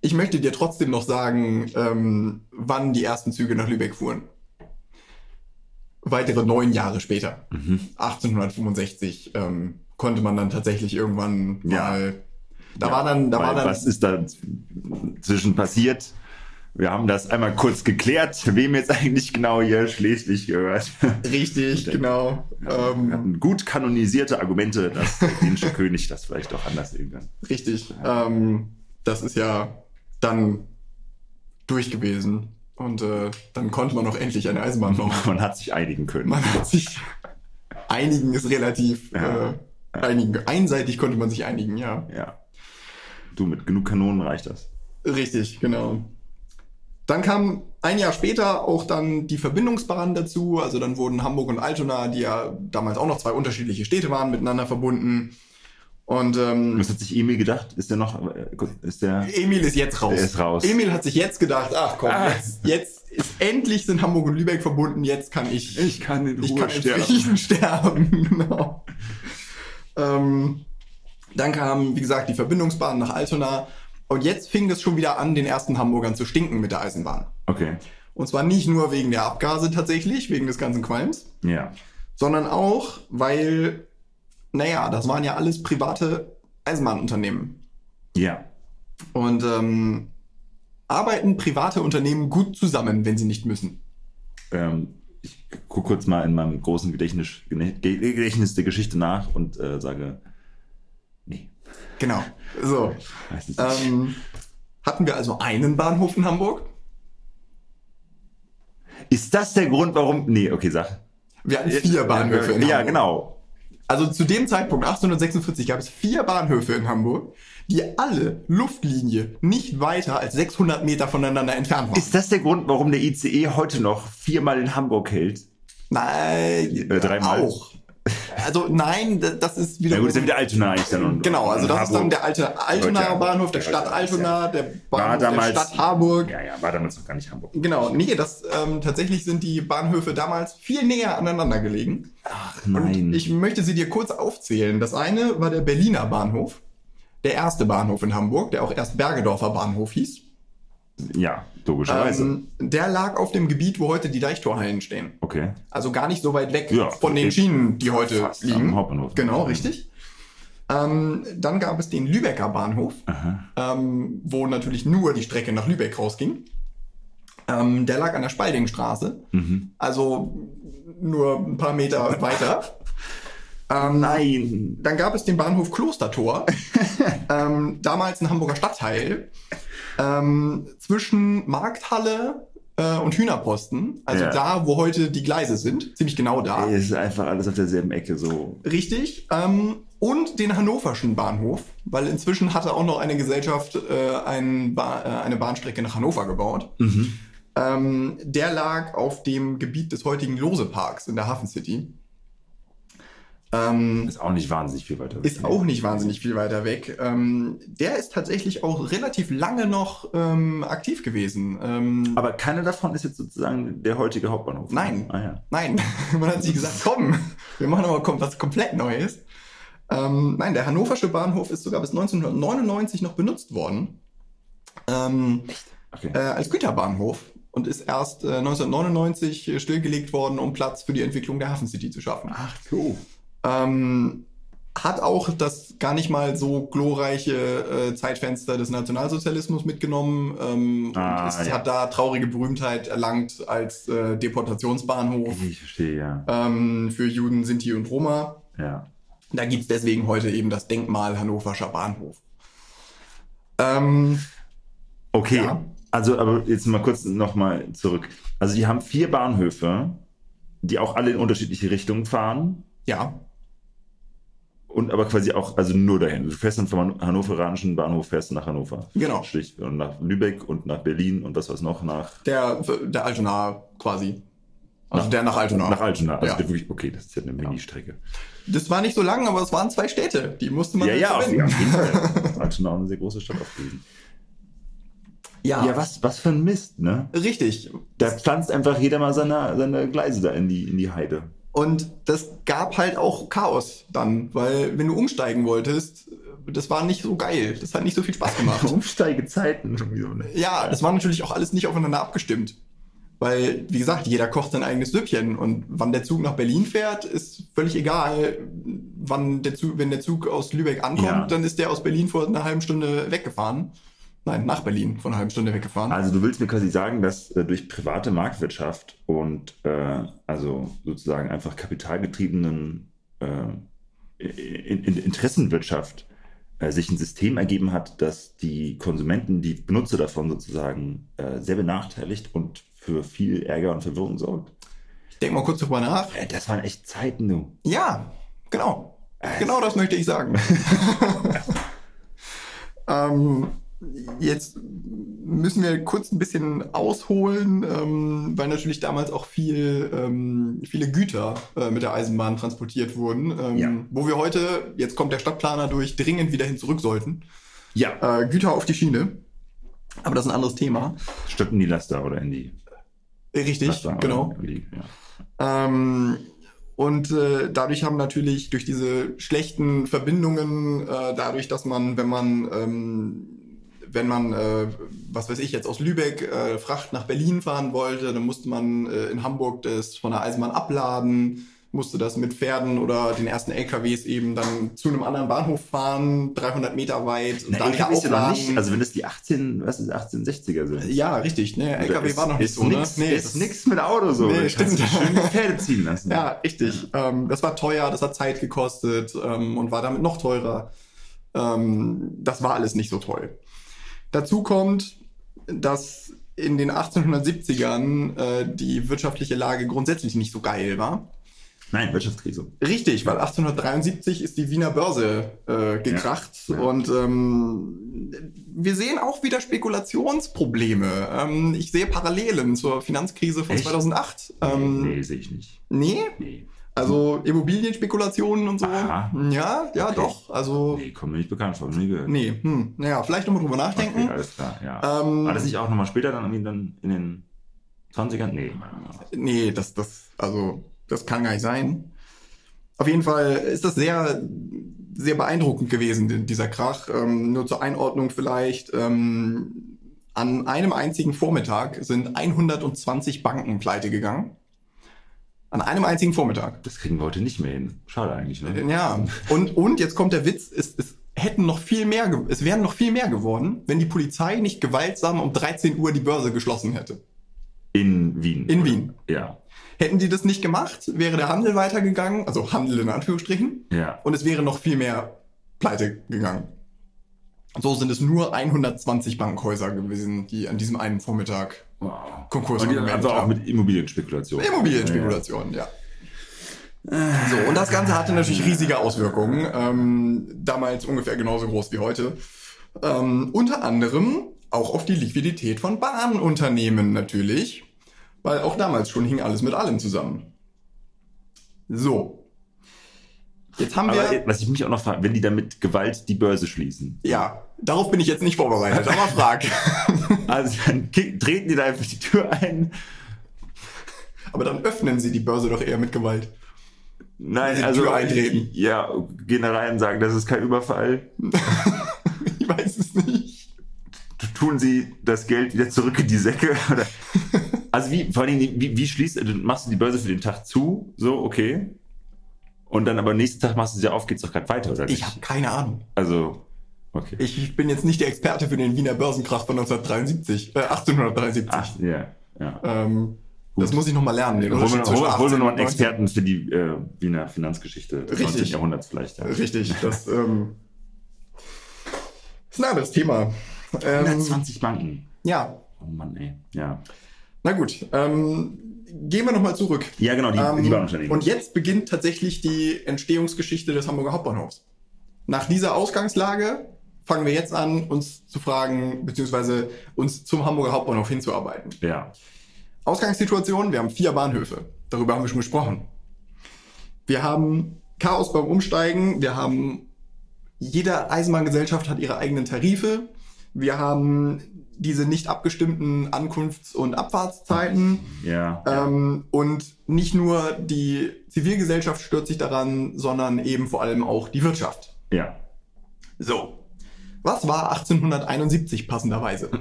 ich möchte dir trotzdem noch sagen, ähm, wann die ersten Züge nach Lübeck fuhren. Weitere neun Jahre später, Mhm. 1865, ähm, konnte man dann tatsächlich irgendwann Ja. mal. Da Ja, war dann, da war dann. Was ist da zwischen passiert? Wir haben das einmal kurz geklärt, wem jetzt eigentlich genau hier Schleswig gehört. Richtig, Der- genau. Wir Ähm, hatten gut kanonisierte Argumente, dass der dänische König das vielleicht auch anders sehen kann. Richtig. Ähm, das ist ja dann durch gewesen. Und äh, dann konnte man auch endlich eine Eisenbahn bauen. Man hat sich einigen können. Man hat sich einigen ist relativ Ja. äh, einigen. Einseitig konnte man sich einigen, ja. Ja. Du, mit genug Kanonen reicht das. Richtig, genau. Dann kam ein Jahr später auch dann die Verbindungsbahn dazu. Also dann wurden Hamburg und Altona, die ja damals auch noch zwei unterschiedliche Städte waren, miteinander verbunden. Und ähm, Was hat sich Emil gedacht? Ist der noch, äh, ist der, Emil ist jetzt raus. Der ist raus. Emil hat sich jetzt gedacht, ach komm, Ah. jetzt, jetzt ist endlich sind Hamburg und Lübeck verbunden, jetzt kann ich, kann in ich kann in Frieden sterben. genau. ähm, dann kam, wie gesagt, die Verbindungsbahn nach Altona. Und jetzt fing es schon wieder an, den ersten Hamburgern zu stinken mit der Eisenbahn. Okay. Und zwar nicht nur wegen der Abgase tatsächlich, wegen des ganzen Qualms, Ja. sondern auch, weil, naja, das waren ja alles private Eisenbahnunternehmen. Ja. Und ähm, arbeiten private Unternehmen gut zusammen, wenn sie nicht müssen. Ähm, ich gucke kurz mal in meinem großen Gedächtnis, Gedächtnis der Geschichte nach und äh, sage, nee. Genau. So. Ähm, hatten wir also einen Bahnhof in Hamburg? Ist das der Grund, warum. Nee, okay, sag. Wir hatten vier Bahnhöfe in Ja, Hamburg. genau. Also zu dem Zeitpunkt, 1846, gab es vier Bahnhöfe in Hamburg, die alle Luftlinie nicht weiter als 600 Meter voneinander entfernt waren. Ist das der Grund, warum der ICE heute noch viermal in Hamburg hält? Nein, Äh, dreimal. auch. Also nein, das ist wieder. Ja gut, ist ja wieder Altona eigentlich dann. Und, Genau, also das ist dann Harburg. der alte Altonaer Bahnhof, der Stadt Altona, der Bahnhof der damals- Stadt Harburg. Ja, ja, war damals noch gar nicht Hamburg. Genau, nee, das ähm, tatsächlich sind die Bahnhöfe damals viel näher aneinander gelegen. Ach Und ich möchte sie dir kurz aufzählen. Das eine war der Berliner Bahnhof, der erste Bahnhof in Hamburg, der auch erst Bergedorfer Bahnhof hieß. Ja, logischerweise. Ähm, der lag auf dem Gebiet, wo heute die Deichtorhallen stehen. okay. Also gar nicht so weit weg Ja, von den. Schienen, die heute Fast liegen. am Hauptbahnhof. Genau, richtig. Ähm, dann gab es den Lübecker Bahnhof, ähm, wo natürlich nur die Strecke nach Lübeck rausging. Ähm, der lag an der Spaldingstraße, Mhm. also nur ein paar Meter weiter. Ähm, Nein. Dann gab es den Bahnhof Klostertor, ähm, damals ein Hamburger Stadtteil, ähm, zwischen Markthalle äh, und Hühnerposten, also Ja. da, wo heute die Gleise sind, ziemlich genau da. Es ist einfach alles auf derselben Ecke so. Richtig. Ähm, und den Hannoverschen Bahnhof, weil inzwischen hatte auch noch eine Gesellschaft äh, ein ba äh, eine Bahnstrecke nach Hannover gebaut. Mhm. Ähm, der lag auf dem Gebiet des heutigen Lose-Parks in der Hafen City. Ähm, Ist auch nicht wahnsinnig viel weiter. weg. ist auch nicht wahnsinnig viel weiter weg. Ähm, der ist tatsächlich auch relativ lange noch ähm, aktiv gewesen. Ähm, Aber keiner davon ist jetzt sozusagen der heutige Hauptbahnhof. Nein. Ah ja. Nein, man hat sich gesagt, komm, wir machen aber was komplett Neues. Ähm, nein, der hannoversche Bahnhof ist sogar bis 1999 noch benutzt worden. Ähm, Okay. äh, als Güterbahnhof und ist erst äh, 1999 stillgelegt worden, um Platz für die Entwicklung der Hafen City zu schaffen. Ach so. Ähm, hat auch das gar nicht mal so glorreiche äh, Zeitfenster des Nationalsozialismus mitgenommen ähm, Ah, und es ja. hat da traurige Berühmtheit erlangt als äh, Deportationsbahnhof Ich verstehe, ja. ähm, für Juden, Sinti und Roma. Ja. Da gibt's deswegen heute eben das Denkmal Hannoverscher Bahnhof. Ähm, Okay. Also, aber jetzt mal kurz nochmal zurück. Also, die haben vier Bahnhöfe, die auch alle in unterschiedliche Richtungen fahren ja, und aber quasi auch, also nur dahin. Du fährst dann vom hannoveranischen Bahnhof, fährst du nach Hannover. Genau. Schlicht. Und nach Lübeck und nach Berlin und was war's noch? Nach, der, der Altona quasi. Also Nach- der nach Altona. nach Altona. Also Ja. wirklich, okay, das ist ja eine Ministrecke. Das war nicht so lang, aber es waren zwei Städte. Die musste man Ja, ja, auf, jeden Fall. Altona auch eine sehr große Stadt auch gewesen. Ja, Ja, was, was für ein Mist, ne? richtig. Da pflanzt einfach jeder mal seine, seine Gleise da in die, in die Heide. Und das gab halt auch Chaos dann, weil wenn du umsteigen wolltest, das war nicht so geil. Das hat nicht so viel Spaß gemacht. Umsteigezeiten schon wieder, ne? ja, das war natürlich auch alles nicht aufeinander abgestimmt. Weil, wie gesagt, jeder kocht sein eigenes Süppchen und wann der Zug nach Berlin fährt, ist völlig egal. Wann der Zug, wenn der Zug aus Lübeck ankommt, Ja. dann ist der aus Berlin vor einer halben Stunde weggefahren. Nein, nach Berlin vor einer halben Stunde weggefahren. Also du willst mir quasi sagen, dass äh, durch private Marktwirtschaft und äh, also sozusagen einfach kapitalgetriebenen äh, in, in Interessenwirtschaft äh, sich ein System ergeben hat, das die Konsumenten, die Benutzer davon sozusagen äh, sehr benachteiligt und für viel Ärger und Verwirrung sorgt. Ich denke mal kurz drüber nach. Äh, das waren echt Zeiten, du. Ja, genau. Genau das möchte ich sagen. ähm, jetzt müssen wir kurz ein bisschen ausholen, ähm, weil natürlich damals auch viel, ähm, viele Güter äh, mit der Eisenbahn transportiert wurden, ähm, Ja. wo wir heute, jetzt kommt der Stadtplaner durch, dringend wieder hin zurück sollten. Ja. Äh, Güter auf die Schiene. Aber das ist ein anderes Thema. In die Laster oder in die Richtig, Laster. genau. Die, ja. Ähm, und äh, dadurch haben natürlich durch diese schlechten Verbindungen, äh, dadurch, dass man, wenn man, ähm, wenn man, äh, was weiß ich jetzt aus Lübeck äh, Fracht nach Berlin fahren wollte, dann musste man äh, in Hamburg das von der Eisenbahn abladen, musste das mit Pferden oder den ersten LKWs eben dann zu einem anderen Bahnhof fahren, 300 Meter weit und Na, dann LKWs ja noch nicht. Also wenn das die 18, was ist 1860er sind. ja, richtig. Ne, LKW ist, war noch nicht ist so. Nix, ne? ist das- nix mit Auto so. Nee, stimmt. Schön Pferde ziehen lassen. Ja, richtig. Ähm, das war teuer, das hat Zeit gekostet ähm, und war damit noch teurer. Ähm, das war alles nicht so toll. Dazu kommt, dass in den 1870ern äh, die wirtschaftliche Lage grundsätzlich nicht so geil war. Nein, Wirtschaftskrise. Richtig, weil 1873 ist die Wiener Börse äh, gekracht Ja, ja. und ähm, wir sehen auch wieder Spekulationsprobleme. Ähm, ich sehe Parallelen zur Finanzkrise von Echt? 2008. Ähm, nee, sehe ich nicht. nee, Nee. Also Immobilienspekulationen und so. Aha. Ja, ja, Okay. doch. Also, Nee, kommt mir nicht bekannt vor. ich Nie gehört. nee, hm. Naja, vielleicht nochmal drüber nachdenken. Okay, alles klar, ja. Ähm, War das nicht auch nochmal später dann irgendwie dann in den 20ern? Nee. Nee, das, das, also, das kann gar nicht sein. Auf jeden Fall ist das sehr, sehr beeindruckend gewesen, dieser Krach. Ähm, nur zur Einordnung vielleicht. Ähm, an einem einzigen Vormittag sind 120 Banken pleite gegangen. An einem einzigen Vormittag. Das kriegen wir heute nicht mehr hin. Schade eigentlich, ne? Ja, und, und jetzt kommt der Witz, es, es hätten noch viel mehr, es wären noch viel mehr geworden, wenn die Polizei nicht gewaltsam um 13 Uhr die Börse geschlossen hätte. In Wien. In oder? Wien. Ja. Hätten die das nicht gemacht, wäre der Handel weitergegangen, also Handel in Anführungsstrichen, Ja. und es wäre noch viel mehr pleite gegangen. So sind es nur 120 Bankhäuser gewesen, die an diesem einen Vormittag Wow. Konkurs Und also auch mit Immobilienspekulation. Immobilienspekulation, ja. So, und das Ganze hatte natürlich riesige Auswirkungen. Ähm, damals ungefähr genauso groß wie heute. Ähm, unter anderem auch auf die Liquidität von Bahnunternehmen natürlich. Weil auch damals schon hing alles mit allem zusammen. So. Jetzt haben Aber wir. was ich mich auch noch frage, wenn die dann mit Gewalt die Börse schließen. Ja, darauf bin ich jetzt nicht vorbereitet, aber frag. Also dann treten die da einfach die Tür ein. aber dann öffnen sie die Börse doch eher mit Gewalt. Nein, Die also Tür eintreten. Ja, gehen da rein und sagen, das ist kein Überfall. Ich weiß es nicht. Tun sie das Geld wieder zurück in die Säcke? Oder? Also wie, vor allem, wie, wie schließt du, machst du die Börse für den Tag zu? So, okay. Und dann aber nächsten Tag machst du sie auf, geht's doch gerade weiter, oder nicht? Ich habe keine Ahnung. Also, okay. Ich bin jetzt nicht der Experte für den Wiener Börsenkrach von 1973, äh, 1873. Ach, ja, ja. Ähm, das muss ich nochmal lernen. Den Hol mir Unterschied zwischen hol, hol mir 18 noch und einen Experten für die äh, Wiener Finanzgeschichte des Richtig. 19. Jahrhunderts vielleicht. Ja. 19. Richtig, das ähm, ist ein anderes Thema. Ähm, 120 Banken. ja, Oh Mann, ey. Ja. na gut. Ähm, gehen wir nochmal zurück. Ja, genau, die, Ähm, die Bahnunternehmen. und jetzt beginnt tatsächlich die Entstehungsgeschichte des Hamburger Hauptbahnhofs. Nach dieser Ausgangslage fangen wir jetzt an, uns zu fragen, beziehungsweise uns zum Hamburger Hauptbahnhof hinzuarbeiten. ja. Ausgangssituation, wir haben vier Bahnhöfe. Darüber haben wir schon gesprochen. Wir haben Chaos beim Umsteigen, wir haben jede Eisenbahngesellschaft hat ihre eigenen Tarife. Wir haben diese nicht abgestimmten Ankunfts- und Abfahrtszeiten. Ja. Ähm, und nicht nur die Zivilgesellschaft stört sich daran, sondern eben vor allem auch die Wirtschaft. ja. So. Was war 1871 passenderweise?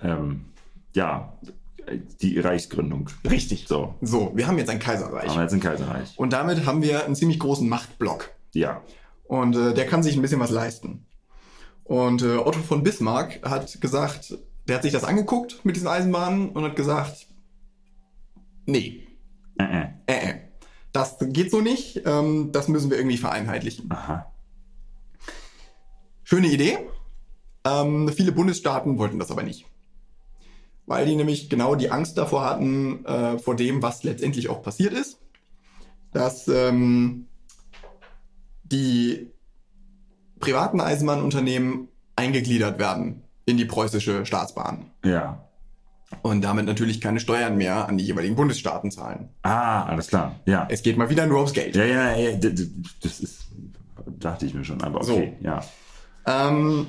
Ähm, ja. Die Reichsgründung. Richtig. So. So, wir haben jetzt ein Kaiserreich. Haben wir jetzt ein Kaiserreich. Und damit haben wir einen ziemlich großen Machtblock. Ja. Und äh, der kann sich ein bisschen was leisten. Und äh, Otto von Bismarck hat gesagt, der hat sich das angeguckt mit diesen Eisenbahnen und hat gesagt, nee, Äh, äh. äh, äh, das geht so nicht, ähm, das müssen wir irgendwie vereinheitlichen. Aha. Schöne Idee. Ähm, viele Bundesstaaten wollten das aber nicht. Weil die nämlich genau die Angst davor hatten, äh, vor dem, was letztendlich auch passiert ist. Dass ähm, die privaten Eisenbahnunternehmen eingegliedert werden in die preußische Staatsbahn. Ja. Und damit natürlich keine Steuern mehr an die jeweiligen Bundesstaaten zahlen. Ah, alles klar. Ja. Es geht mal wieder nur ums Geld. Ja, ja, ja. Das ist, dachte ich mir schon, aber okay. Ja. Ähm,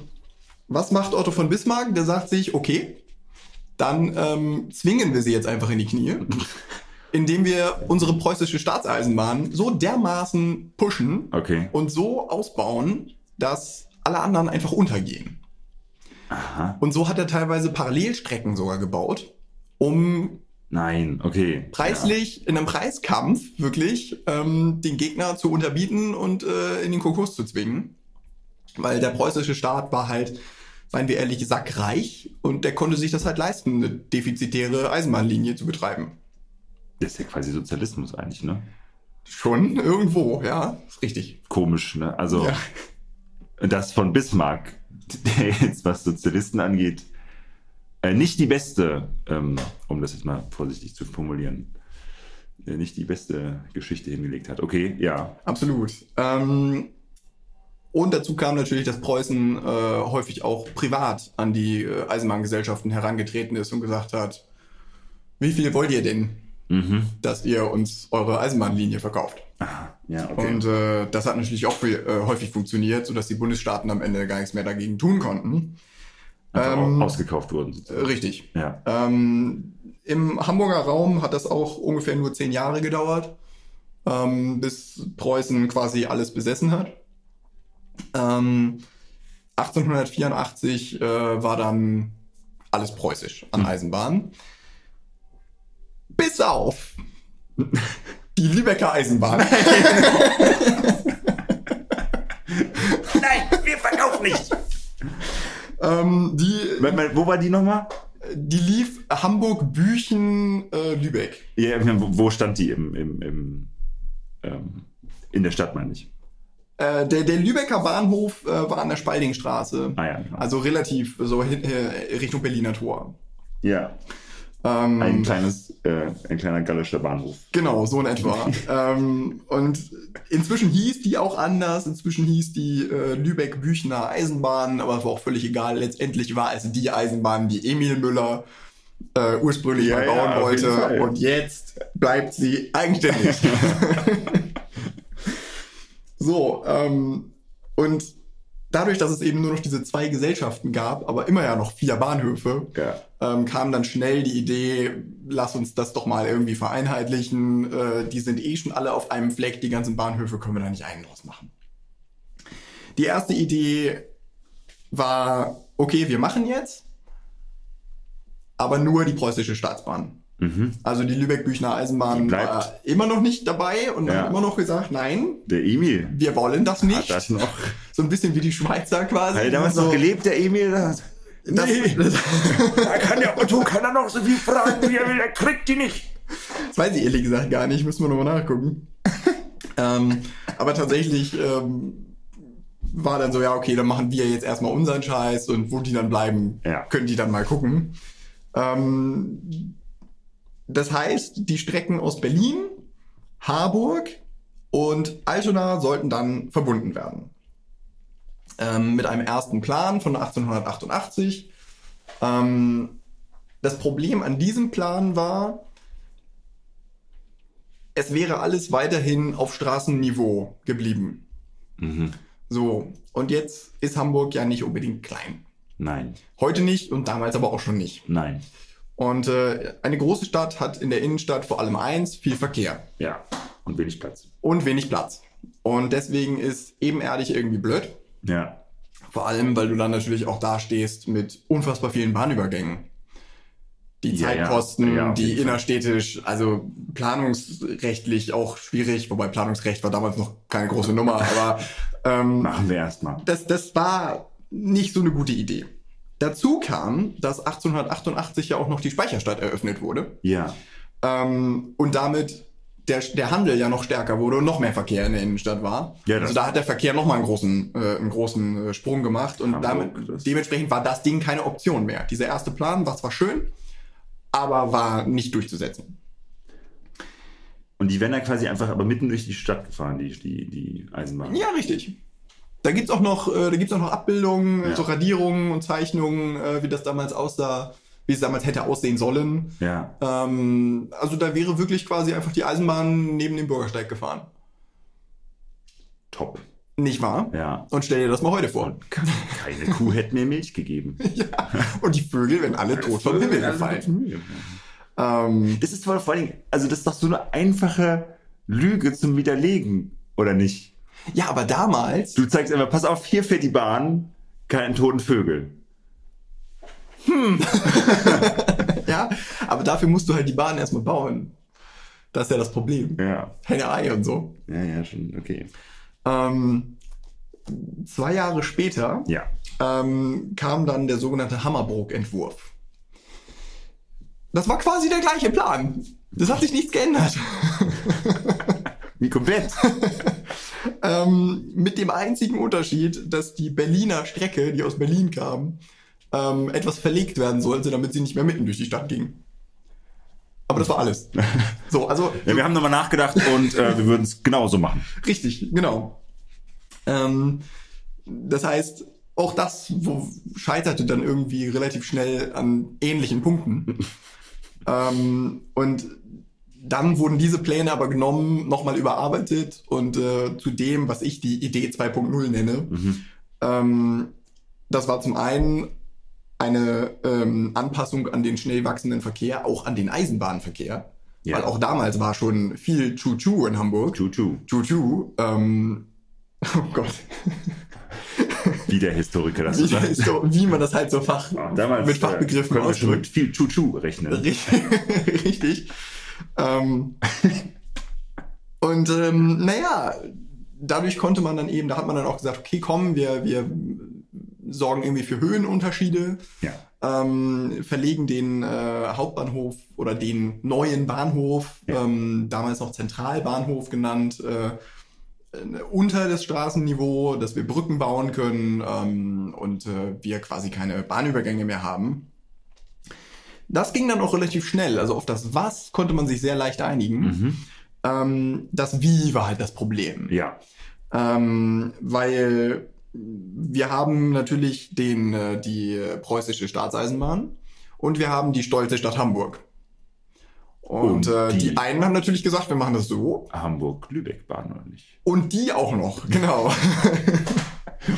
was macht Otto von Bismarck? Der sagt sich, okay, dann ähm, zwingen wir sie jetzt einfach in die Knie, indem wir unsere preußische Staatseisenbahn so dermaßen pushen Okay. und so ausbauen, dass alle anderen einfach untergehen. Aha. Und so hat er teilweise Parallelstrecken sogar gebaut, um Nein, okay. preislich in einem Preiskampf wirklich ähm, den Gegner zu unterbieten und äh, in den Konkurs zu zwingen. Weil der preußische Staat war halt, seien wir ehrlich, sackreich und der konnte sich das halt leisten, eine defizitäre Eisenbahnlinie zu betreiben. Das ist ja quasi Sozialismus eigentlich, ne? Schon irgendwo, ja, ist richtig. Komisch, ne? Also, Ja. das von Bismarck, der jetzt, was Sozialisten angeht, äh, nicht die beste, ähm, um das jetzt mal vorsichtig zu formulieren, äh, nicht die beste Geschichte hingelegt hat. Okay, ja. Absolut. Ähm, und dazu kam natürlich, dass Preußen äh, häufig auch privat an die äh, Eisenbahngesellschaften herangetreten ist und gesagt hat, wie viel wollt ihr denn, Mhm. dass ihr uns eure Eisenbahnlinie verkauft? Ah, ja, okay. Und äh, das hat natürlich auch viel, äh, häufig funktioniert, sodass die Bundesstaaten am Ende gar nichts mehr dagegen tun konnten. Einfach ähm, au- ausgekauft wurden. Sozusagen. richtig. Ja. Ähm, Im Hamburger Raum hat das auch ungefähr nur zehn Jahre gedauert, ähm, bis Preußen quasi alles besessen hat. Ähm, 1884 äh, war dann alles preußisch an Eisenbahn. Bis auf die Lübecker Eisenbahn. Nein, wir verkaufen nicht! ähm, die, Wo war die nochmal? die lief Hamburg-Büchen-Lübeck. Ja, ich meine, wo- wo stand die im, im, im ähm, in der Stadt, meine ich? Äh, der, der Lübecker Bahnhof äh, war an der Spaldingstraße. Ah ja, genau. Also relativ so hin, äh, Richtung Berliner Tor. ja, Ähm, ein kleines, äh, ein kleiner gallischer Bahnhof. Genau, so in etwa. ähm, und inzwischen hieß die auch anders. Inzwischen hieß die äh, Lübeck-Büchner Eisenbahn, aber es war auch völlig egal. Letztendlich war es die Eisenbahn, die Emil Müller äh, ursprünglich Ja, ja, bauen jeden wollte. Und jetzt bleibt sie eigenständig. so, ähm, und dadurch, dass es eben nur noch diese zwei Gesellschaften gab, aber immer ja noch vier Bahnhöfe, Ja. ähm, kam dann schnell die Idee, lass uns das doch mal irgendwie vereinheitlichen. Äh, die sind eh schon alle auf einem Fleck, die ganzen Bahnhöfe können wir da nicht einen draus machen. Die erste Idee war, okay, wir machen jetzt, aber nur die preußische Staatsbahn. Mhm. Also die Lübeck-Büchner Eisenbahn war immer noch nicht dabei und Ja. hat immer noch gesagt, nein, Der Emil. wir wollen das nicht. Hat das noch? So ein bisschen wie die Schweizer quasi. Hat er damals so, noch gelebt, der Emil? Das, Das, Nee. das, da kann der Otto kann er noch so viel fragen, wie er will, er kriegt die nicht. Das weiß ich ehrlich gesagt gar nicht, müssen wir nochmal nachgucken. ähm, aber tatsächlich ähm, war dann so, ja, okay, dann machen wir jetzt erstmal unseren Scheiß und wo die dann bleiben, Ja. können die dann mal gucken. Ähm, das heißt, die Strecken aus Berlin, Harburg und Altona sollten dann verbunden werden. Ähm, mit einem ersten Plan von 1888. Ähm, das Problem an diesem Plan war, es wäre alles weiterhin auf Straßenniveau geblieben. Mhm. So, und jetzt ist Hamburg ja nicht unbedingt klein. Nein, Heute nicht und damals aber auch schon nicht. nein. Und äh, eine große Stadt hat in der Innenstadt vor allem eins, viel Verkehr Ja. Und wenig Platz. und wenig Platz. Und deswegen ist ebenerdig irgendwie blöd. Ja. Vor allem, weil du dann natürlich auch da stehst mit unfassbar vielen Bahnübergängen. Die Ja, ja. Zeitkosten, Ja, auf die innerstädtisch, also planungsrechtlich auch schwierig, wobei Planungsrecht war damals noch keine große Nummer, aber ähm, Machen wir erstmal. das, das war nicht so eine gute Idee. Dazu kam, dass 1888 ja auch noch die Speicherstadt eröffnet wurde Ja. ähm, und damit der, der Handel ja noch stärker wurde und noch mehr Verkehr in der Innenstadt war. Ja, also da hat der Verkehr noch mal einen großen, äh, einen großen äh, Sprung gemacht und Hamburg, damit, dementsprechend war das Ding keine Option mehr. Dieser erste Plan war zwar schön, aber war nicht durchzusetzen. Und die werden da quasi einfach aber mitten durch die Stadt gefahren, die, die, die Eisenbahn. Ja, richtig. Da gibt's auch noch, äh, da gibt's auch noch Abbildungen, Ja. so Radierungen und Zeichnungen, äh, wie das damals aussah, wie es damals hätte aussehen sollen. Ja. Ähm, also da wäre wirklich quasi einfach die Eisenbahn neben dem Bürgersteig gefahren. Top. Nicht wahr? Ja. Und stell dir das mal heute vor. Keine Kuh hätte mir Milch gegeben. ja. Und die Vögel werden alle tot vom Himmel gefallen. Ähm, Das ist vor allem, also das ist doch so eine einfache Lüge zum Widerlegen, oder nicht? Ja, aber damals, Du zeigst einfach, pass auf, hier fährt die Bahn, keine toten Vögel. ja, aber dafür musst du halt die Bahn erstmal bauen. Das ist ja das Problem. Ja. Henne Ei und so. Ja, ja, schon, okay. Ähm, zwei Jahre später Ja. ähm, kam dann der sogenannte Hammerbrook-Entwurf. Das war quasi der gleiche Plan. Das hat sich nichts geändert. Wie komplett. ähm, mit dem einzigen Unterschied, dass die Berliner Strecke, die aus Berlin kam, ähm, etwas verlegt werden sollte, damit sie nicht mehr mitten durch die Stadt ging. Aber das war alles. So, also Ja, wir haben nochmal nachgedacht und äh, wir würden es genauso machen. Richtig, genau. Ähm, das heißt, auch das wo scheiterte dann irgendwie relativ schnell an ähnlichen Punkten. ähm, und dann wurden diese Pläne aber genommen, nochmal überarbeitet und äh, zu dem, was ich die Idee 2.0 nenne. Mhm. Ähm, das war zum einen eine ähm, Anpassung an den schnell wachsenden Verkehr, auch an den Eisenbahnverkehr. Ja. Weil auch damals war schon viel Choo-Choo in Hamburg. Chuchu. Choo-Choo. Ähm, oh Gott. Wie der Historiker das Wie, so, wie man das halt so Fach, Damals mit Fachbegriffen äh, mit ausdrückt. viel Chuchu rechnen. Richtig. Richtig. Ähm, und ähm, naja, dadurch konnte man dann eben, da hat man dann auch gesagt, okay, komm, wir, wir sorgen irgendwie für Höhenunterschiede, Ja. ähm, verlegen den äh, Hauptbahnhof oder den neuen Bahnhof, Ja. ähm, damals noch Zentralbahnhof genannt, äh, unter das Straßenniveau, dass wir Brücken bauen können ähm, und äh, wir quasi keine Bahnübergänge mehr haben. Das ging dann auch relativ schnell. Also auf das Was konnte man sich sehr leicht einigen. Mhm. Ähm, das Wie war halt das Problem. Ja. Ähm, weil wir haben natürlich den, äh, die preußische Staatseisenbahn und wir haben die stolze Stadt Hamburg. Und, Und äh, die, die- einen haben natürlich gesagt, wir machen das so. Hamburg-Lübeck-Bahn oder nicht? Und die auch noch, genau.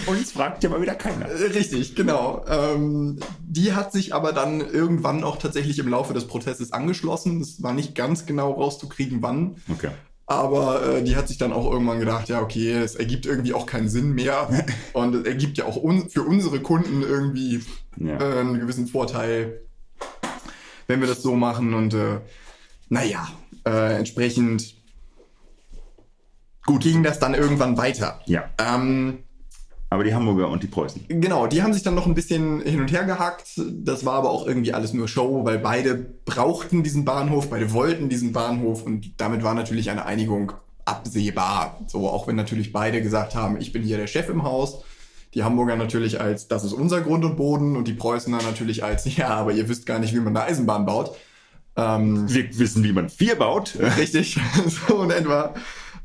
Uns fragt ja mal wieder keiner. Äh, Richtig, genau. Ähm, die hat sich aber dann irgendwann auch tatsächlich im Laufe des Prozesses angeschlossen. Es war nicht ganz genau rauszukriegen, wann. Okay. Aber äh, die hat sich dann auch irgendwann gedacht, ja, okay, es ergibt irgendwie auch keinen Sinn mehr. Und es ergibt ja auch un für unsere Kunden irgendwie Ja. äh, einen gewissen Vorteil, wenn wir das so machen. Und äh, naja, äh, entsprechend gut ging das dann irgendwann weiter. ja. Ähm, Aber die Hamburger und die Preußen. Genau, die haben sich dann noch ein bisschen hin und her gehackt. Das war aber auch irgendwie alles nur Show, weil beide brauchten diesen Bahnhof, beide wollten diesen Bahnhof und damit war natürlich eine Einigung absehbar. So, auch wenn natürlich beide gesagt haben, ich bin hier der Chef im Haus. Die Hamburger natürlich als, das ist unser Grund und Boden und die Preußen dann natürlich als, ja, aber ihr wisst gar nicht, wie man eine Eisenbahn baut. Ähm, Wir wissen, wie man vier baut. Richtig, so in etwa.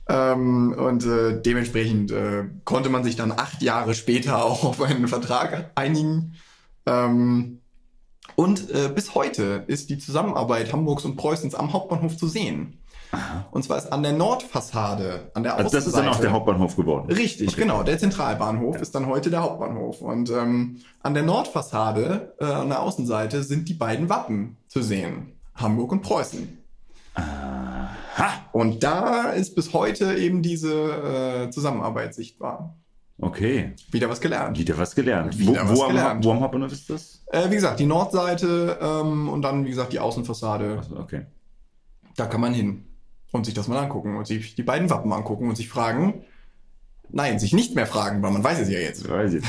Ähm, und äh, dementsprechend äh, konnte man sich dann acht Jahre später auch auf einen Vertrag einigen. Ähm, und äh, bis heute ist die Zusammenarbeit Hamburgs und Preußens am Hauptbahnhof zu sehen. Und zwar ist an der Nordfassade, an der Also das ist dann auch Außenseite- der Hauptbahnhof geworden. Richtig, Okay. genau. Der Zentralbahnhof ist dann heute der Hauptbahnhof. Und ähm, an der Nordfassade, äh, an der Außenseite, sind die beiden Wappen zu sehen. Hamburg und Preußen. Ha! Und da ist bis heute eben diese äh, Zusammenarbeit sichtbar. Okay. Wieder was gelernt. Wieder was gelernt. Wieder wo, was wo, am, gelernt. wo am Hauptbahnhof ist das? Äh, wie gesagt, die Nordseite ähm, und dann, wie gesagt, die Außenfassade. Achso, okay. Da kann man hin und sich das mal angucken und sich die beiden Wappen angucken und sich fragen. Nein, sich nicht mehr fragen, weil man weiß es ja jetzt. Weiß ich.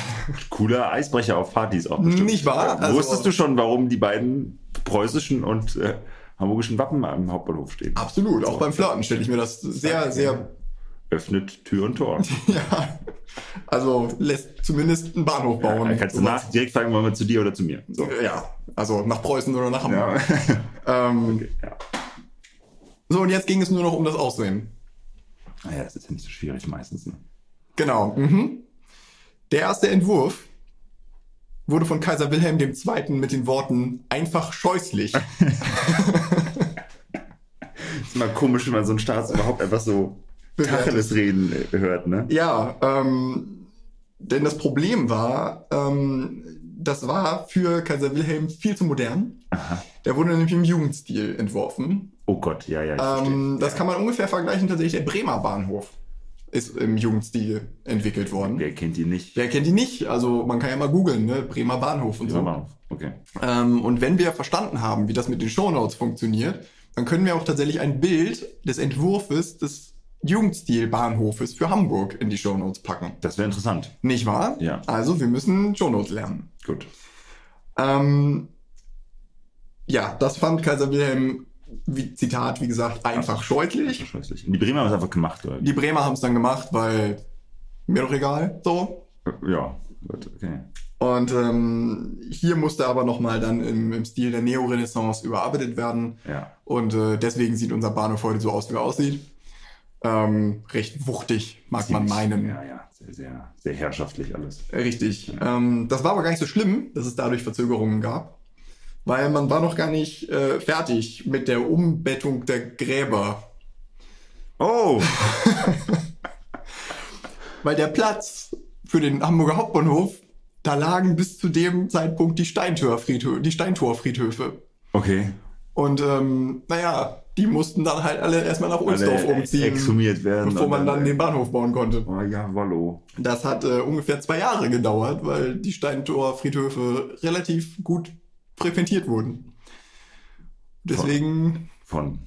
Cooler Eisbrecher auf Partys auch bestimmt. Nicht wahr? Also- Wusstest du schon, warum die beiden preußischen und äh, hamburgischen Wappen am Hauptbahnhof stehen. Absolut, auch beim Flirten stelle ich mir das sehr, sehr, Öffnet Tür und Tor. ja, also lässt zumindest einen Bahnhof bauen. Da kannst du nach direkt fragen, wollen wir zu dir oder zu mir. So. Ja, also nach Preußen oder nach Hamburg. Ja. Ähm, ja. So, und jetzt ging es nur noch um das Aussehen. Naja, das ist ja nicht so schwierig meistens. Ne? Genau. Mhm. Der erste Entwurf wurde von Kaiser Wilhelm II. mit den Worten einfach scheußlich. ist mal komisch, wenn man so einen Staats überhaupt einfach so Tacheles reden hört, ne? ja, ähm, denn das Problem war, ähm, das war für Kaiser Wilhelm viel zu modern. Aha. Der wurde nämlich im Jugendstil entworfen. Oh Gott, ja, ja. Ich Ähm, das kann man ungefähr vergleichen, tatsächlich der Bremer Bahnhof ist im Jugendstil entwickelt worden. Wer kennt die nicht? Wer kennt die nicht? Also man kann ja mal googeln, ne? Bremer Bahnhof und Dieser so. Bahnhof. Okay. Ähm, und wenn wir verstanden haben, wie das mit den Shownotes funktioniert, dann können wir auch tatsächlich ein Bild des Entwurfes des Jugendstil-Bahnhofes für Hamburg in die Shownotes packen. Das wäre interessant. Nicht wahr? Ja. Also wir müssen Shownotes lernen. Gut. Ähm, ja, das fand Kaiser Wilhelm, wie, Zitat, wie gesagt, einfach scheußlich. Scheußlich. Die Bremer haben es einfach gemacht, oder? Die Bremer haben es dann gemacht, weil mir doch egal, so. Ja, gut, okay. Und ähm, hier musste aber nochmal dann im, im Stil der Neorenaissance überarbeitet werden. Ja. Und äh, deswegen sieht unser Bahnhof heute so aus, wie er aussieht. Ähm, recht wuchtig, mag man meinen. Ja, ja. Sehr, sehr, sehr herrschaftlich alles. Richtig. Ähm, das war aber gar nicht so schlimm, dass es dadurch Verzögerungen gab. Weil man war noch gar nicht äh, fertig mit der Umbettung der Gräber. Oh! Weil der Platz für den Hamburger Hauptbahnhof, da lagen bis zu dem Zeitpunkt die Steintorfriedhöfe. Die Steintorfriedhöfe. Okay. Und ähm, naja, die mussten dann halt alle erstmal nach Ulsdorf Alle umziehen, exhumiert werden. bevor man dann den Bahnhof bauen konnte. Oh ja, Wallo. Das hat äh, ungefähr zwei Jahre gedauert, weil die Steintorfriedhöfe relativ gut frequentiert wurden. Deswegen Von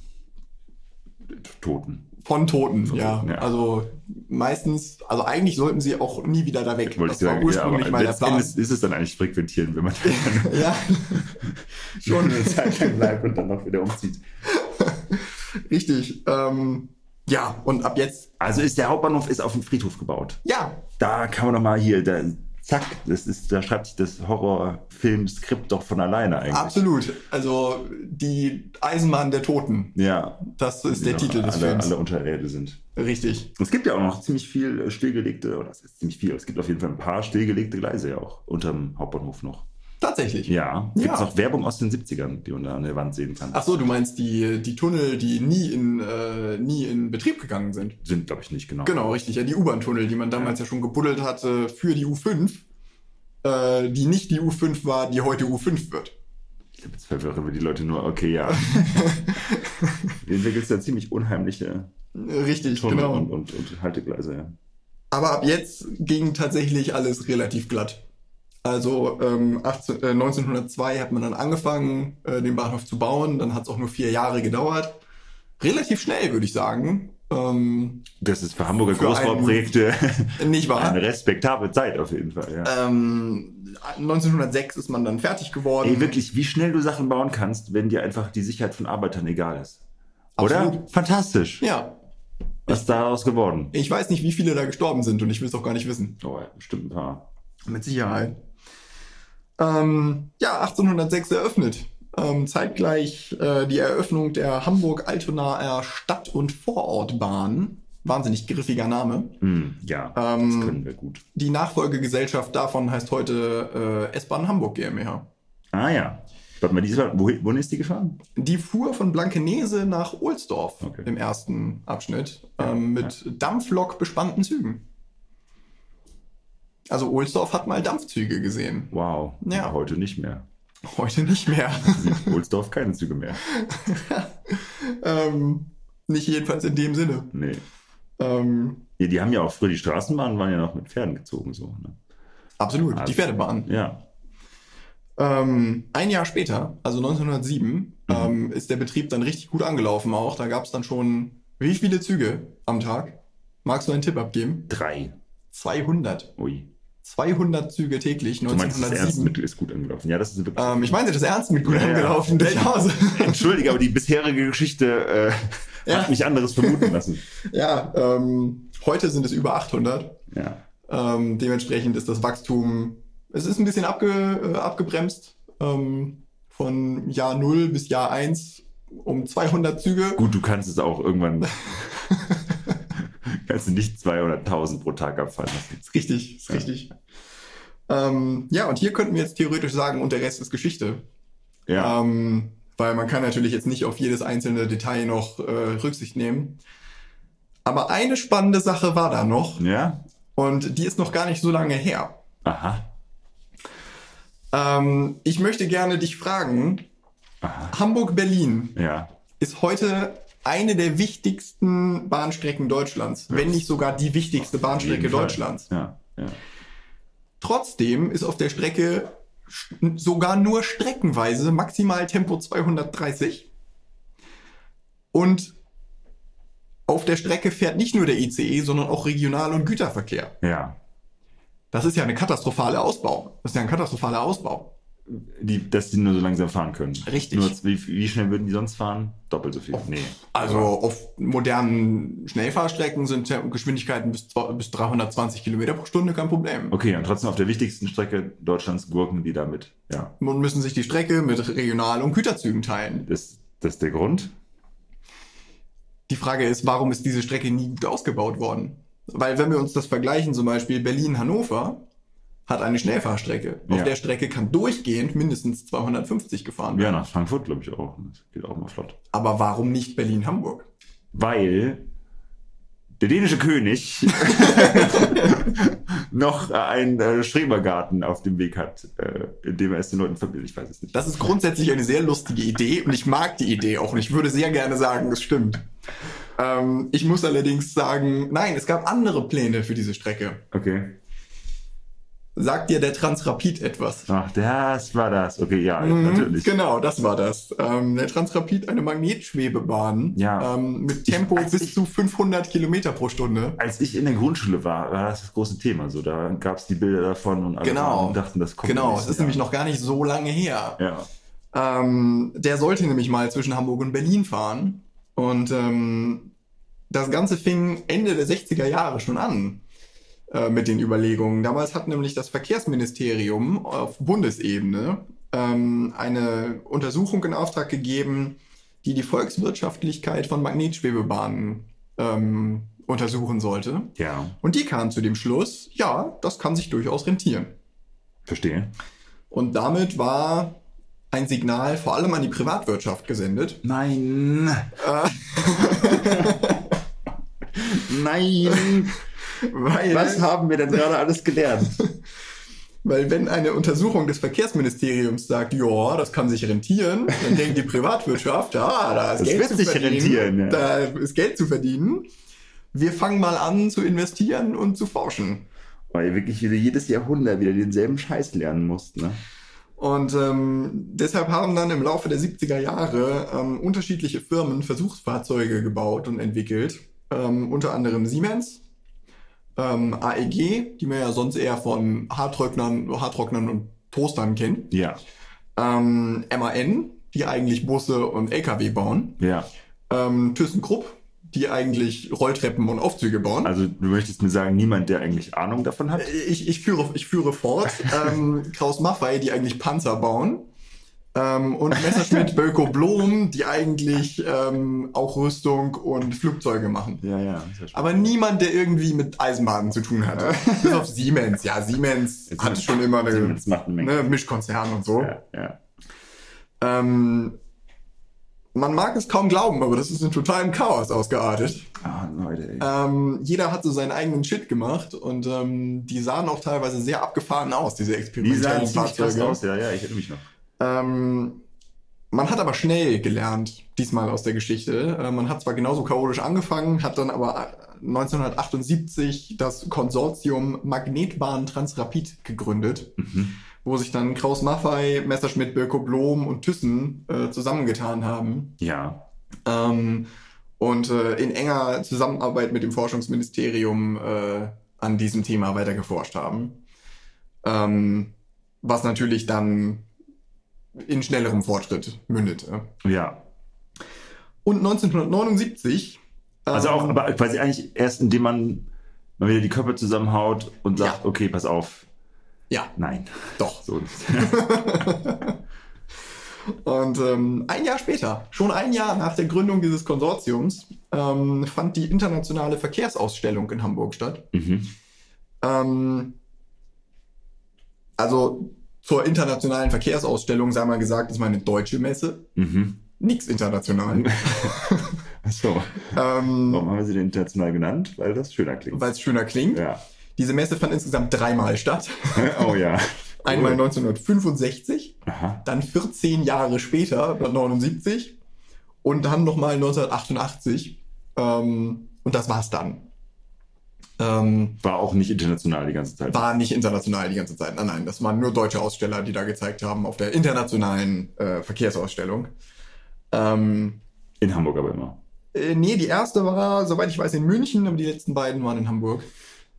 Toten. von Toten, Von ja. Toten, ja. Also meistens, also eigentlich sollten sie auch nie wieder da weg. Wollte ich das war sagen, ja, ursprünglich aber mal der Plan. Endes ist es dann eigentlich frequentieren, wenn man Ja, schon eine Zeit lang bleibt und dann noch wieder umzieht. richtig. Ähm, ja, und ab jetzt, Also ist der Hauptbahnhof ist auf dem Friedhof gebaut. ja, Da kann man doch mal hier, da, zack, das ist, da schreibt sich das Horrorfilmskript doch von alleine eigentlich. absolut. Also die Eisenbahn der Toten, Ja. das ist der Ja, Titel des alle, Films. alle unter der Erde sind. Richtig. Es gibt ja auch noch ziemlich viel äh, stillgelegte, oder es ist ziemlich viel, es gibt auf jeden Fall ein paar stillgelegte Gleise ja auch unterm Hauptbahnhof noch. Tatsächlich. Ja. Gibt es Ja. noch Werbung aus den 70ern, die man da an der Wand sehen kann? Ach so, du meinst die, die Tunnel, die nie in, äh, nie in Betrieb gegangen sind. Sind, glaube ich, nicht genau. Genau, richtig. Ja, die U-Bahn-Tunnel, die man damals ja, schon gebuddelt hatte für die U5, äh, die nicht die U5 war, die heute U5 wird. Ich glaube, jetzt verwirren wir die Leute nur, okay, ja. Gibt es da ziemlich unheimliche Richtig, Tunnel genau. und, und, und Haltegleise, ja. Aber ab jetzt ging tatsächlich alles relativ glatt. Also ähm, 18, äh, 1902 hat man dann angefangen, äh, den Bahnhof zu bauen. Dann hat es auch nur vier Jahre gedauert. Relativ schnell, würde ich sagen. Ähm, Das ist für Hamburger Für Großbauprojekte nicht wahr? eine respektable Zeit auf jeden Fall, ja. Ähm, 1906 ist man dann fertig geworden. Ey, wirklich, wie schnell du Sachen bauen kannst, wenn dir einfach die Sicherheit von Arbeitern egal ist. Oder? Absolut. Fantastisch. Ja. Was ist daraus geworden? Ich weiß nicht, wie viele da gestorben sind und ich will es auch gar nicht wissen. Oh, ja, bestimmt ein paar. Mit Sicherheit. Ähm, ja, 1806 eröffnet. Ähm, zeitgleich äh, die Eröffnung der Hamburg-Altonaer Stadt- und Vorortbahn. Wahnsinnig griffiger Name. Hm, ja, Ähm, das können wir gut. Die Nachfolgegesellschaft davon heißt heute äh, S-Bahn Hamburg GmbH. Ah ja. Warte mal, diesmal, wohin, wohin ist die gefahren? Die fuhr von Blankenese nach Ohlsdorf Okay. im ersten Abschnitt ähm, mit Dampflok bespannten Zügen. Also Ohlsdorf hat mal Dampfzüge gesehen. Wow. Ja. Heute nicht mehr. Heute nicht mehr. Ohlsdorf keine Züge mehr. ähm, nicht jedenfalls in dem Sinne. Nee. Ähm, Ja, die haben ja auch früher, die Straßenbahnen waren ja noch mit Pferden gezogen, so. Ne? absolut, Also- die Pferdebahn. Ja. Ähm, ein Jahr später, also 1907, Mhm. ähm, ist der Betrieb dann richtig gut angelaufen auch. Da gab es dann schon wie viele Züge am Tag? Magst du einen Tipp abgeben? Drei. 200. Ui. 200 Züge täglich, Du meinst, das Ernst 1907. mit ist gut angelaufen. Ja, das ist wirklich. Ähm, ich meinte das ernst mit gut Ja, ja. angelaufen, Delhause. Entschuldige, aber die bisherige Geschichte äh, Ja. hat mich anderes vermuten lassen. ja, ähm, heute sind es über 800. Ja. Ähm, dementsprechend ist das Wachstum, es ist ein bisschen abge, äh, abgebremst. Ähm, von Jahr 0 bis Jahr 1 um 200 Züge. Gut, du kannst es auch irgendwann. kannst du nicht 200.000 pro Tag abfallen lassen. Ist richtig, ist Ja. richtig. Ähm, ja, und hier könnten wir jetzt theoretisch sagen, und der Rest ist Geschichte. Ja. Ähm, weil man kann natürlich jetzt nicht auf jedes einzelne Detail noch äh, Rücksicht nehmen. Aber eine spannende Sache war da noch ja? und die ist noch gar nicht so lange her. Aha. Ähm, ich möchte gerne dich fragen. Hamburg-Berlin Ja. ist heute eine der wichtigsten Bahnstrecken Deutschlands, wenn nicht sogar die wichtigste Bahnstrecke. Deutschlands. Ja. ja. Trotzdem ist auf der Strecke sogar nur streckenweise maximal Tempo 230. Und auf der Strecke fährt nicht nur der ICE, sondern auch Regional- und Güterverkehr. Ja. Das ist ja eine katastrophale Ausbau. Das ist ja ein katastrophaler Ausbau. Die, dass die nur so langsam fahren können. Richtig. Nur, wie, wie schnell würden die sonst fahren? Doppelt so viel. Nee. Also auf modernen Schnellfahrstrecken sind Geschwindigkeiten bis, bis 320 Kilometer pro Stunde kein Problem. Okay, und trotzdem auf der wichtigsten Strecke Deutschlands gurken die damit. Ja. Und müssen sich die Strecke mit Regional- und Güterzügen teilen. Das, das ist der Grund? Die Frage ist, warum ist diese Strecke nie gut ausgebaut worden? Weil wenn wir uns das vergleichen, zum Beispiel Berlin-Hannover hat eine Schnellfahrstrecke. Auf Ja. der Strecke kann durchgehend mindestens 250 gefahren werden. Ja, nach Frankfurt glaube ich auch. Das geht auch mal flott. Aber warum nicht Berlin-Hamburg? Weil der dänische König noch einen äh, Schrebergarten auf dem Weg hat, äh, in dem er es den Leuten verbindet. Ich weiß es nicht. Das ist grundsätzlich eine sehr lustige Idee und ich mag die Idee auch und ich würde sehr gerne sagen, es stimmt. Ähm, ich muss allerdings sagen, nein, es gab andere Pläne für diese Strecke. Okay. Sagt dir der Transrapid etwas? Ach, das war das. Okay, ja, Mhm, natürlich. Genau, das war das. Ähm, der Transrapid, eine Magnetschwebebahn Ja. ähm, mit Tempo Ich- bis ich- zu 500 Kilometer pro Stunde. Als ich in der Grundschule war, war das das große Thema. So, da gab es die Bilder davon und alle Genau. dachten, das kommt. Genau, es ist nämlich Jahr. noch gar nicht so lange her. Ja. Ähm, der sollte nämlich mal zwischen Hamburg und Berlin fahren. Und ähm, das Ganze fing Ende der 60er Jahre schon an äh, mit den Überlegungen. Damals hat nämlich das Verkehrsministerium auf Bundesebene ähm, eine Untersuchung in Auftrag gegeben, die die Volkswirtschaftlichkeit von Magnetschwebebahnen ähm, untersuchen sollte. Ja, Und die kam zu dem Schluss, ja, das kann sich durchaus rentieren. verstehe. Und damit war ein Signal vor allem an die Privatwirtschaft gesendet. Nein. Äh, Nein. Weil, Was haben wir denn gerade alles gelernt? weil wenn eine Untersuchung des Verkehrsministeriums sagt, ja, das kann sich rentieren, dann denkt die Privatwirtschaft, ja, da ist Das Geld zu verdienen. ja. Da ist Geld zu verdienen. Wir fangen mal an zu investieren und zu forschen. Weil ihr wirklich wieder jedes Jahrhundert wieder denselben Scheiß lernen musst, ne? Und ähm, deshalb haben dann im Laufe der 70er Jahre ähm, unterschiedliche Firmen Versuchsfahrzeuge gebaut und entwickelt. Ähm, unter anderem Siemens, ähm, AEG, die man ja sonst eher von Haartrocknern, Haartrocknern und Toastern kennt. Ja. Ähm, MAN, die eigentlich Busse und LKW bauen. Ja. Ähm, ThyssenKrupp, die eigentlich Rolltreppen und Aufzüge bauen. Also du möchtest mir sagen, niemand, der eigentlich Ahnung davon hat? Ich, ich, führe, ich führe fort. ähm, Kraus Maffei, die eigentlich Panzer bauen. Ähm, und Messerschmitt Bölko Blom, die eigentlich ähm, auch Rüstung und Flugzeuge machen. Ja, ja. Aber niemand, der irgendwie mit Eisenbahnen zu tun hatte. Bis auf Siemens. Ja, Siemens Jetzt hat schon immer eine, Siemens macht eine Menge. ne, Mischkonzern und so. Ja, ja. Ähm, man mag es kaum glauben, aber das ist in totalem Chaos ausgeartet. Ah, Leute, ey. Ähm, jeder hatte seinen eigenen Shit gemacht und ähm, die sahen auch teilweise sehr abgefahren aus, diese Die sahen experimentellen ziemlich krass Fahrzeuge. aus, ja, ja, ich erinnere mich noch. Ähm, man hat aber schnell gelernt, diesmal aus der Geschichte. Äh, man hat zwar genauso chaotisch angefangen, hat dann aber 1978 das Konsortium Magnetbahn Transrapid gegründet, Mhm. wo sich dann Kraus Maffei, Messerschmitt, Birko Blom und Thyssen äh, zusammengetan haben. Ja. Ähm, und äh, in enger Zusammenarbeit mit dem Forschungsministerium äh, an diesem Thema weiter geforscht haben. Ähm, was natürlich dann in schnellerem Fortschritt mündete. Ja. Und 1979. Also auch, ähm, aber quasi eigentlich erst, indem man mal wieder die Köpfe zusammenhaut und sagt, Ja. okay, pass auf. Ja, Nein. doch. So nicht. Und ähm, ein Jahr später, schon ein Jahr nach der Gründung dieses Konsortiums, ähm, fand die internationale Verkehrsausstellung in Hamburg statt. mhm. Ähm, also zur internationalen Verkehrsausstellung, sei mal gesagt, ist mal eine deutsche Messe, Mhm. nichts international. Achso. ähm, Warum haben wir sie denn international genannt? Weil das schöner klingt. Weil es schöner klingt. Ja. Diese Messe fand insgesamt dreimal statt. Oh ja. Einmal Cool. 1965, Aha. dann 14 Jahre später, 1979 und dann nochmal 1988. Ähm, und das war's dann. Ähm, War auch nicht international die ganze Zeit. war nicht international die ganze Zeit. Nein, nein, das waren nur deutsche Aussteller, die da gezeigt haben auf der internationalen äh, Verkehrsausstellung. Ähm, In Hamburg aber immer. äh, nee, die erste war, soweit ich weiß, in München, aber die letzten beiden waren in Hamburg.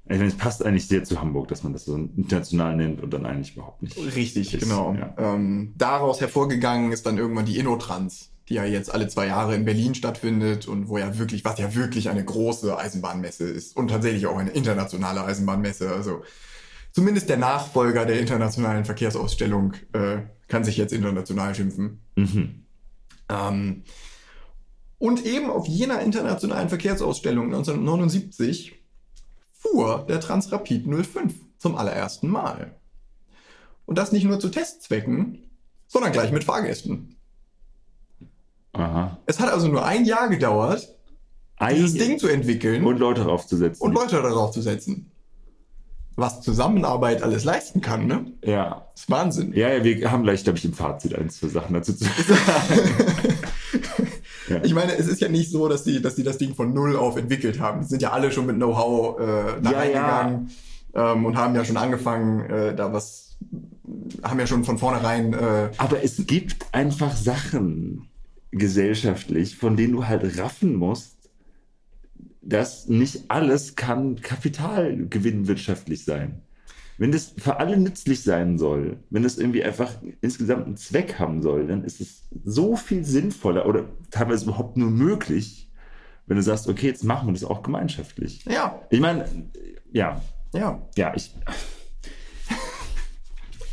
Ich meine, es passt eigentlich sehr zu Hamburg, dass man das so international nennt und dann eigentlich überhaupt nicht. Richtig, ist, genau. ja. Ähm, daraus hervorgegangen ist dann irgendwann die Innotrans, die ja jetzt alle zwei Jahre in Berlin stattfindet und wo ja wirklich, was ja wirklich eine große Eisenbahnmesse ist und tatsächlich auch eine internationale Eisenbahnmesse. Also zumindest der Nachfolger der internationalen Verkehrsausstellung äh, kann sich jetzt international schimpfen. Mhm. Ähm, und eben auf jener internationalen Verkehrsausstellung 1979 fuhr der Transrapid 05 zum allerersten Mal. Und das nicht nur zu Testzwecken, sondern gleich mit Fahrgästen. Aha. Es hat also nur ein Jahr gedauert, dieses Ding zu entwickeln und und, Leute draufzusetzen. Leute darauf zu setzen. Was Zusammenarbeit alles leisten kann, ne? ja. Das ist Wahnsinn. Ja, ja, wir haben gleich, glaube ich, im Fazit ein, zwei Sachen dazu zu sagen. ja. Ich meine, es ist ja nicht so, dass die, dass die das Ding von null auf entwickelt haben. Die sind ja alle schon mit Know-how äh, da Ja, reingegangen Ähm, und haben ja schon angefangen, äh, da was, haben ja schon von vornherein, äh, Aber es gibt einfach Sachen gesellschaftlich, von denen du halt raffen musst, dass nicht alles kann kapitalgewinnwirtschaftlich sein. Wenn das für alle nützlich sein soll, wenn das irgendwie einfach insgesamt einen Zweck haben soll, dann ist es so viel sinnvoller oder teilweise überhaupt nur möglich, wenn du sagst, okay, jetzt machen wir das auch gemeinschaftlich. ja, Ich meine, ja, ja. ja, ich.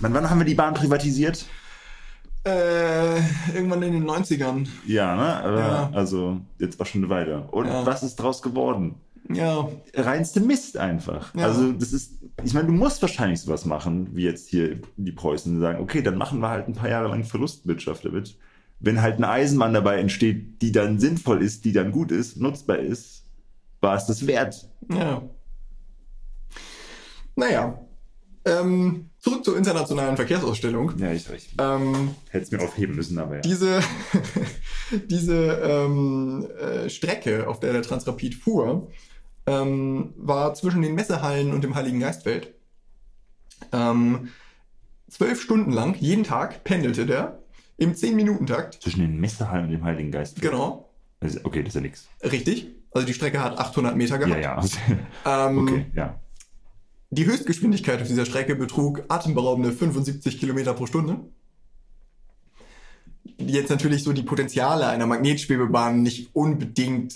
Wann, wann haben wir die Bahn privatisiert? Äh, irgendwann in den 90ern. Ja, ne? Ja. Also, jetzt war schon eine Weile. Und Ja. was ist draus geworden? Ja, Reinste Mist einfach. Ja. Also, das ist, ich meine, du musst wahrscheinlich sowas machen, wie jetzt hier die Preußen die sagen, okay, dann machen wir halt ein paar Jahre lang Verlustwirtschaft damit. Wenn halt eine Eisenbahn dabei entsteht, die dann sinnvoll ist, die dann gut ist, nutzbar ist, war es das wert. ja. Naja. Ähm, zurück zur internationalen Verkehrsausstellung. Ja, ich, ich Ähm, hätte es mir aufheben müssen, aber ja. diese diese ähm, äh, Strecke, auf der der Transrapid fuhr, ähm, war zwischen den Messehallen und dem Heiligen Geistfeld. Ähm, zwölf Stunden lang, jeden Tag, pendelte der im 10-Minuten-Takt. Zwischen den Messehallen und dem Heiligen Geist. Genau, Das ist- Okay, das ist ja nix. richtig. Also die Strecke hat 800 Meter Ja, gehabt. ja. Ähm, Okay, ja. Die Höchstgeschwindigkeit auf dieser Strecke betrug atemberaubende 75 Kilometer pro Stunde. Die Jetzt natürlich so die Potenziale einer Magnetschwebebahn nicht unbedingt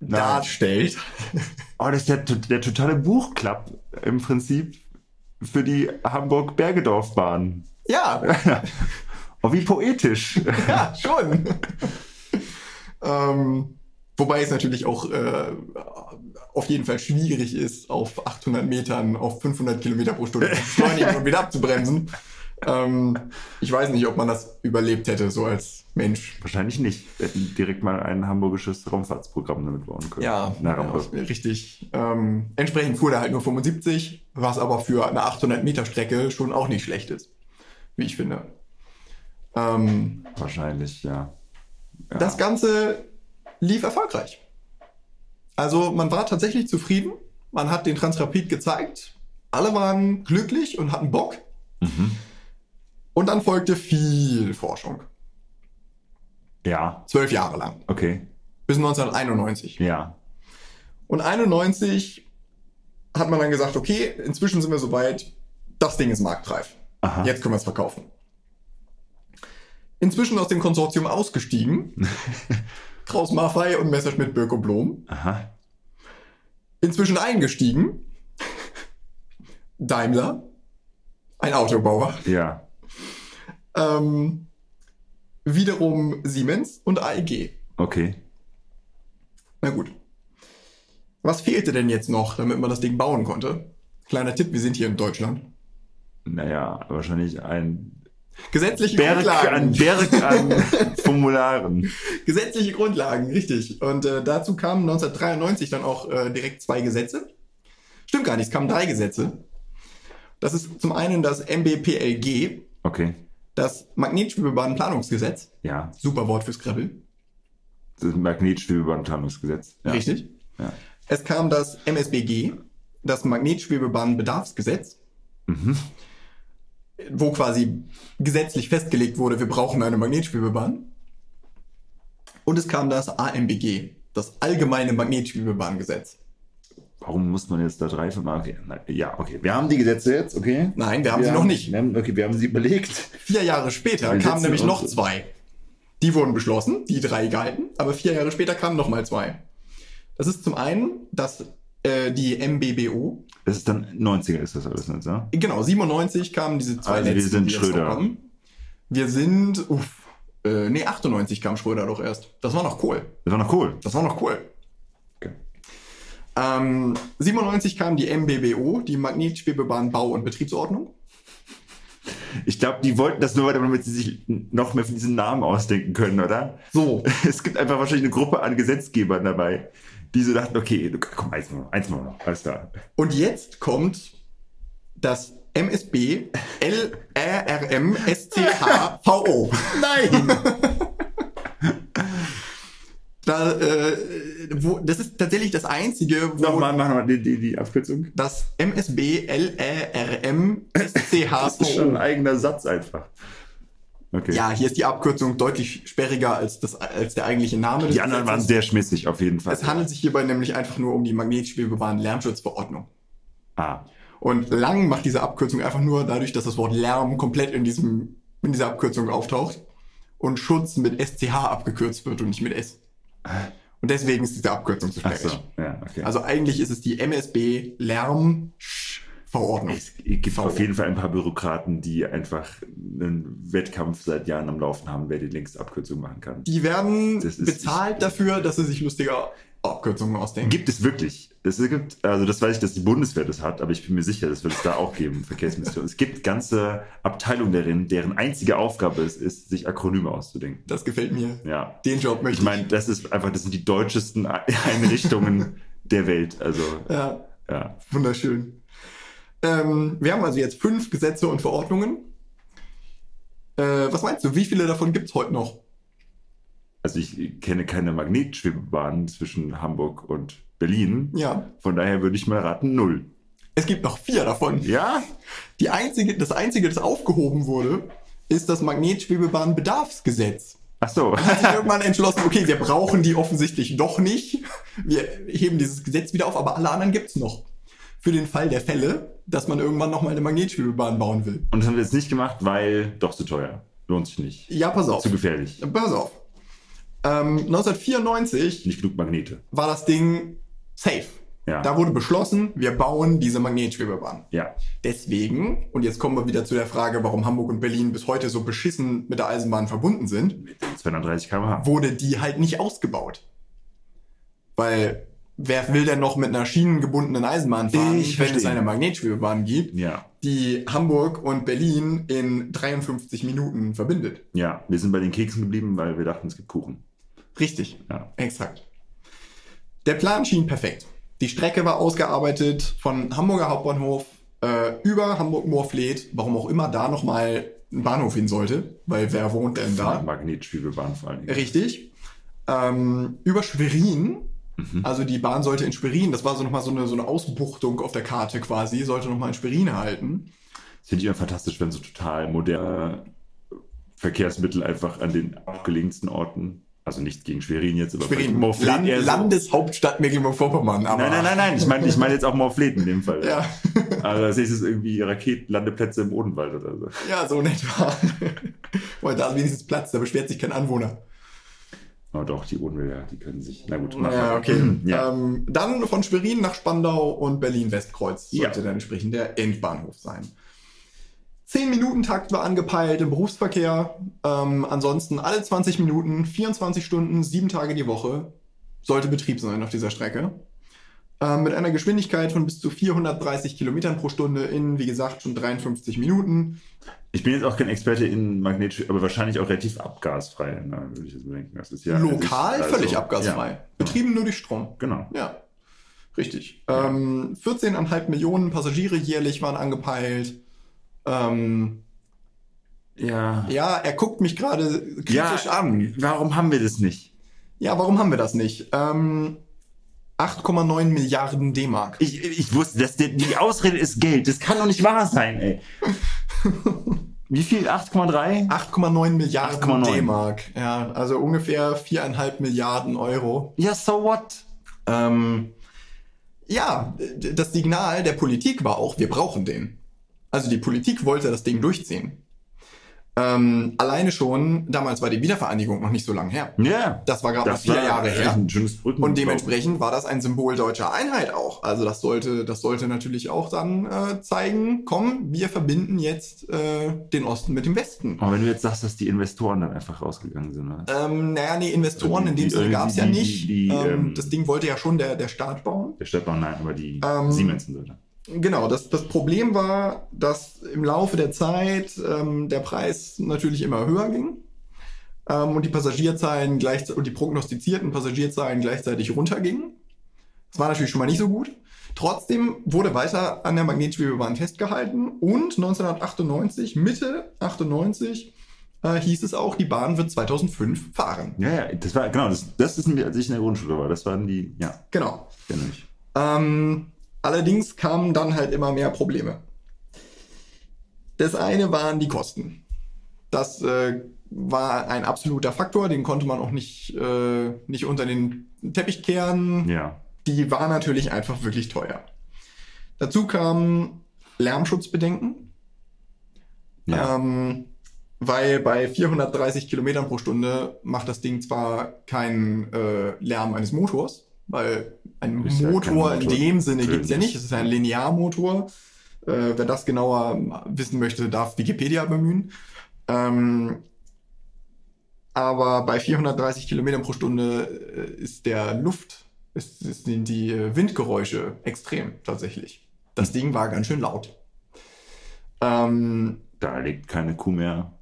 darstellt. Oh, das ist der, der totale Buchklapp im Prinzip für die Hamburg-Bergedorf-Bahn. Ja, Oh, wie poetisch. ja, schon. ähm, wobei es natürlich auch äh, auf jeden Fall schwierig ist, auf 800 Metern auf 500 Kilometer pro Stunde zu beschleunigen und wieder abzubremsen. Ähm, ich weiß nicht, ob man das überlebt hätte, so als Mensch. Wahrscheinlich nicht. Wir hätten direkt mal ein hamburgisches Raumfahrtsprogramm damit bauen können. Ja, ja richtig. Ähm, entsprechend fuhr der halt nur 75, was aber für eine 800 Meter Strecke schon auch nicht schlecht ist, wie ich finde. Ähm, Wahrscheinlich, ja. ja. Das Ganze lief erfolgreich. Also man war tatsächlich zufrieden. Man hat den Transrapid gezeigt. Alle waren glücklich und hatten Bock. Mhm. Und dann folgte viel Forschung. Ja, Zwölf Jahre lang. okay. Bis 1991. Ja. Und 91 hat man dann gesagt, okay, inzwischen sind wir soweit, das Ding ist marktreif. Aha. Jetzt können wir es verkaufen. Inzwischen aus dem Konsortium ausgestiegen. Kraus Maffei und Messerschmitt Birko Blom. Aha. Inzwischen eingestiegen. Daimler. Ein Autobauer. Ja. Ähm, wiederum Siemens und AEG. Okay. Na gut. Was fehlte denn jetzt noch, damit man das Ding bauen konnte? Kleiner Tipp, wir sind hier in Deutschland. Naja, wahrscheinlich ein Gesetzliche Berg Grundlagen. an Berg an Formularen. Gesetzliche Grundlagen, richtig. Und äh, dazu kamen 1993 dann auch äh, direkt zwei Gesetze. Stimmt gar nicht, es kamen drei Gesetze. Das ist zum einen das MBPLG, Okay. das Magnetschwebebahnplanungsgesetz. Ja. Super Wort für Scrabble. Das Magnetschwebebahnplanungsgesetz. Ja. Richtig. Ja. Es kam das MSBG, das Magnetschwebebahnbedarfsgesetz, Mhm. Wo quasi gesetzlich festgelegt wurde, wir brauchen eine Magnetschwebebahn. Und es kam das AMBG, das Allgemeine Magnetschwebebahngesetz. Warum muss man jetzt da drei von okay. Ja, okay. Wir haben die Gesetze jetzt, okay? Nein, wir haben sie noch nicht. Wir haben, okay, wir haben sie überlegt. Vier Jahre später Wir kamen nämlich noch zwei. Die wurden beschlossen, die drei galten, aber vier Jahre später kamen noch mal zwei. Das ist zum einen das, äh, die MBBO. Das ist dann 90er ist das alles nicht, so? Genau, 97 kamen diese zwei Also wir letzten, sind die jetzt Schröder. Wir sind, uff, äh, nee, 98 kam Schröder doch erst. Das war noch Kohl. Das war noch cool. Das war noch Kohl. Okay. Ähm, 97 kam die MBBO, die Magnetschwebebahn Bau- und Betriebsordnung. Ich glaube, die wollten das nur, damit sie sich noch mehr von diesen Namen ausdenken können, oder? So, Es gibt einfach wahrscheinlich eine Gruppe an Gesetzgebern dabei, die so dachten, okay, komm, eins mal, eins mal noch, alles klar. Und jetzt kommt das MSB LRM SCH VO. Nein! Da, äh, wo, das ist tatsächlich das einzige, wo Nochmal, mach nochmal die, die, die Abkürzung. das MSB LRM SCH Das ist schon ein eigener Satz einfach. Okay. Ja, hier ist die Abkürzung deutlich sperriger als, das, als der eigentliche Name. die anderen waren sehr schmissig, auf jeden Fall. Es handelt sich hierbei nämlich einfach nur um die Magnetschwebebahn Lärmschutzverordnung. ah, Und lang macht diese Abkürzung einfach nur dadurch, dass das Wort Lärm komplett in diesem, in dieser Abkürzung auftaucht und Schutz mit SCH abgekürzt wird und nicht mit S. Und deswegen ist diese Abkürzung ach sperrig. so, ja, okay. Also eigentlich ist es die MSB Lärmverordnung. es gibt VO. auf jeden Fall ein paar Bürokraten, die einfach einen Wettkampf seit Jahren am Laufen haben, wer die längste Abkürzung machen kann. Die werden bezahlt dafür, dass sie sich lustige Abkürzungen ausdenken. Gibt es wirklich. Es gibt, also das weiß ich, dass die Bundeswehr das hat, aber ich bin mir sicher, das wird es da auch geben, Verkehrsministerium. Es gibt ganze Abteilungen darin, deren einzige Aufgabe es ist, sich Akronyme auszudenken. Das gefällt mir. Ja. Den Job möchte Ich meine, das ist einfach, das sind die deutschesten Einrichtungen der Welt. Also, Ja, ja. wunderschön. Ähm, wir haben also jetzt fünf Gesetze und Verordnungen. Äh, was meinst du, wie viele davon gibt's heute noch? Also ich kenne keine Magnetschwebebahn zwischen Hamburg und Berlin. Ja, Von daher würde ich mal raten, null. es gibt noch vier davon. Ja? Die einzige, das einzige, das aufgehoben wurde, ist das Magnetschwebebahnbedarfsgesetz. Ach so. Hat sich irgendwann entschlossen, okay, wir brauchen die offensichtlich doch nicht. Wir heben dieses Gesetz wieder auf, aber alle anderen gibt's noch. Für den Fall der Fälle, dass man irgendwann noch mal eine Magnetschwebebahn bauen will. Und das haben wir jetzt nicht gemacht, weil doch zu teuer. Lohnt sich nicht. Ja, pass auf. Zu gefährlich. Pass auf. Ähm, 1994 Nicht genug Magnete. war das Ding safe. Ja. Da wurde beschlossen, wir bauen diese Magnetschwebebahn. Ja. Deswegen, und jetzt kommen wir wieder zu der Frage, warum Hamburg und Berlin bis heute so beschissen mit der Eisenbahn verbunden sind, Mit den 230 km/h. wurde die halt nicht ausgebaut. Weil wer will denn noch mit einer schienengebundenen Eisenbahn fahren, Ich wenn es eine Magnetschwebebahn gibt, Ja. die Hamburg und Berlin in 53 Minuten verbindet? Ja. Wir sind bei den Keksen geblieben, weil wir dachten, es gibt Kuchen. Richtig. Ja. Exakt. Der Plan schien perfekt. Die Strecke war ausgearbeitet von Hamburger Hauptbahnhof äh, über Hamburg-Moorfleet, warum auch immer da nochmal ein Bahnhof hin sollte, weil wer wohnt denn da? Magnetschwebebahn vor allen Dingen. Richtig. Ähm, über Schwerin, Mhm. also die Bahn sollte in Schwerin, das war so nochmal so eine, so eine Ausbuchtung auf der Karte quasi, sollte nochmal in Schwerin halten. Das finde ich immer fantastisch, wenn so total moderne Verkehrsmittel einfach an den abgelegensten Orten, also nicht gegen Schwerin jetzt, aber Schwerin, Morfleet Land, so- Landeshauptstadt Mecklenburg-Vorpommern. Nein, nein, nein, nein, ich meine ich meine jetzt auch Morfleet in dem Fall. Ja. Also als nächstes irgendwie Raketenlandeplätze im Odenwald oder so. Ja, so in etwa. Weil da ist wenigstens Platz, da beschwert sich kein Anwohner. Oh doch, die Odenwälder, die können sich. Na gut, mach Ja, okay. Ja. Ähm, dann von Schwerin nach Spandau und Berlin-Westkreuz sollte Ja. dann entsprechend der Endbahnhof sein. 10-Minuten-Takt war angepeilt im Berufsverkehr. Ähm, ansonsten alle 20 Minuten, 24 Stunden, sieben Tage die Woche sollte Betrieb sein auf dieser Strecke. Ähm, mit einer Geschwindigkeit von bis zu 430 Kilometern pro Stunde in, wie gesagt, schon 53 Minuten. Ich bin jetzt auch kein Experte in Magnetschwebe, aber wahrscheinlich auch relativ abgasfrei, ne, würde ich jetzt so denken. Das ist ja Lokal also, völlig abgasfrei. Ja, Betrieben nur durch Strom. genau. Ja, richtig. Ähm, 14,5 Millionen Passagiere jährlich waren angepeilt. Ähm, Ja. ja, er guckt mich gerade kritisch an. Warum haben wir das nicht? Ja, warum haben wir das nicht? Ähm, 8,9 Milliarden D-Mark. Ich, ich wusste, dass die, die Ausrede ist Geld. Das kann doch nicht wahr sein, ey. Wie viel? 8,3? 8,9 Milliarden 8,9. D-Mark. Ja, also ungefähr 4,5 Milliarden Euro. Ja, so what? Ähm, ja, das Signal der Politik war auch, wir brauchen den. Also die Politik wollte das Ding durchziehen. Ähm, alleine schon, damals war die Wiedervereinigung noch nicht so lange her. Ja. Das war gerade mal vier Jahre her. Ein schönes Brücken Und dementsprechend war das ein Symbol deutscher Einheit auch. Also das sollte, das sollte natürlich auch dann äh, zeigen, komm, wir verbinden jetzt äh, den Osten mit dem Westen. Aber wenn du jetzt sagst, dass die Investoren dann einfach rausgegangen sind, oder? Ähm, naja, nee, Investoren in dem Die- Sinne die- gab es ja die- nicht. die- die, ähm, ähm, das Ding wollte ja schon der, der Staat bauen. Der Stadtbau, nein, aber die Ähm, Siemens und so. weiter. Genau, das, das Problem war, dass im Laufe der Zeit ähm, der Preis natürlich immer höher ging ähm, und die Passagierzahlen gleich und die prognostizierten Passagierzahlen gleichzeitig runtergingen. Das war natürlich schon mal nicht so gut. Trotzdem wurde weiter an der Magnetschwebebahn festgehalten und 1998, Mitte 98, äh, hieß es auch, die Bahn wird 2005 fahren. Ja, ja, das war, genau, das, das ist als ich in der Grundschule war. Das waren die, ja, Genau. kenne ich. Ähm, allerdings kamen dann halt immer mehr Probleme. Das eine waren die Kosten. Das äh, war ein absoluter Faktor, den konnte man auch nicht, äh, nicht unter den Teppich kehren. Ja. Die war natürlich einfach wirklich teuer. Dazu kamen Lärmschutzbedenken, Ja. ähm, weil bei 430 Kilometern pro Stunde macht das Ding zwar keinen äh, Lärm eines Motors, weil ein Ist ja kein Motor in Motor. dem Sinne gibt's ja Schön. nicht. Es ist ein Linearmotor. Äh, wer das genauer wissen möchte, darf Wikipedia bemühen. Ähm, aber bei 430 Kilometern pro Stunde äh, ist der Luft, ist, ist, sind die äh, Windgeräusche extrem tatsächlich. Das Ding war ganz schön laut. Ähm, Da legt keine Kuh mehr.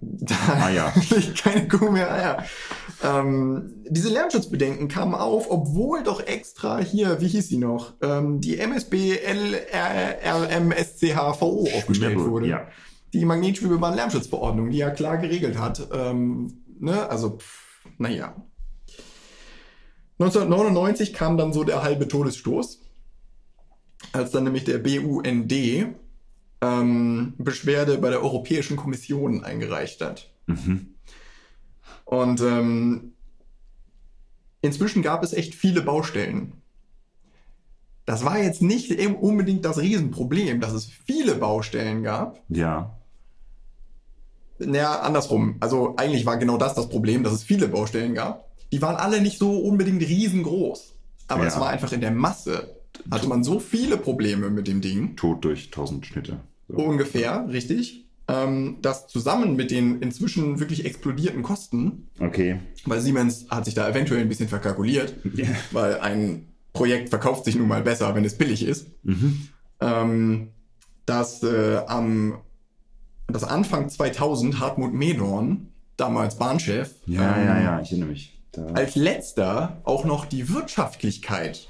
Da Eier. liegt keine Kuh mehr Eier. Ähm, diese Lärmschutzbedenken kamen auf, obwohl doch extra hier, wie hieß sie noch, ähm, die MSB LRMSCHVO aufgestellt wurde. Ja. Die Magnetschwebebahn Lärmschutzverordnung, die ja klar geregelt hat. Ähm, ne? Also, pff, naja. 1999 kam dann so der halbe Todesstoß, als dann nämlich der BUND ähm, Beschwerde bei der Europäischen Kommission eingereicht hat. Mhm. Und ähm, inzwischen gab es echt viele Baustellen. Das war jetzt nicht eben unbedingt das Riesenproblem, dass es viele Baustellen gab. Ja. Naja, andersrum. Also eigentlich war genau das das Problem, dass es viele Baustellen gab. Die waren alle nicht so unbedingt riesengroß. Aber Ja. es war einfach in der Masse. Hatte man so viele Probleme mit dem Ding. Tod durch tausend Schnitte. So. Ungefähr, richtig. Ähm, das zusammen mit den inzwischen wirklich explodierten Kosten, Okay. weil Siemens hat sich da eventuell ein bisschen verkalkuliert, Ja. weil ein Projekt verkauft sich nun mal besser, wenn es billig ist. Mhm. ähm, dass äh, am dass Anfang 2000 Hartmut Medorn, damals Bahnchef, Ja, ähm, ja, ja, ich erinnere mich. Da, als letzter auch noch die Wirtschaftlichkeit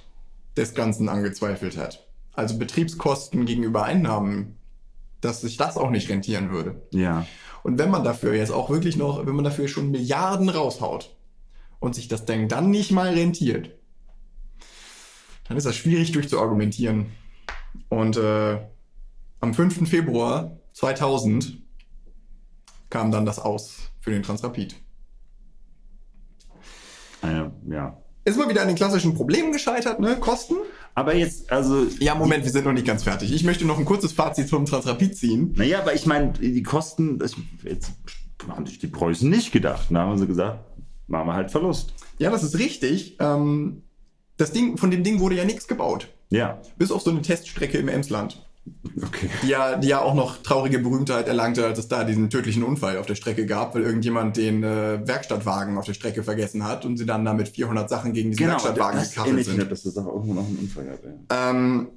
des Ganzen angezweifelt hat. Also Betriebskosten gegenüber Einnahmen, dass sich das auch nicht rentieren würde. ja. Und wenn man dafür jetzt auch wirklich noch, wenn man dafür schon Milliarden raushaut und sich das Ding dann nicht mal rentiert, dann ist das schwierig durchzuargumentieren. Und äh, am 5. Februar 2000 kam dann das Aus für den Transrapid. Eine, ja. Ist mal wieder an den klassischen Problemen gescheitert, ne? Kosten. Aber jetzt, also. Ja, Moment, wir sind noch nicht ganz fertig. Ich möchte noch ein kurzes Fazit zum Transrapid ziehen. Naja, aber ich meine, die Kosten, das, jetzt haben sich die Preußen nicht gedacht. Da haben sie gesagt, machen wir halt Verlust. Ja, das ist richtig. Ähm, das Ding, von dem Ding wurde ja nichts gebaut. Ja. Bis auf so eine Teststrecke im Emsland. Okay. Die ja, die ja auch noch traurige Berühmtheit erlangte, als es da diesen tödlichen Unfall auf der Strecke gab, weil irgendjemand den äh, Werkstattwagen auf der Strecke vergessen hat und sie dann damit 400 Sachen gegen diesen Werkstattwagen Genau, erinnert mich sind. nicht, dass das auch irgendwo noch einen Unfall gab. Ja. Ähm,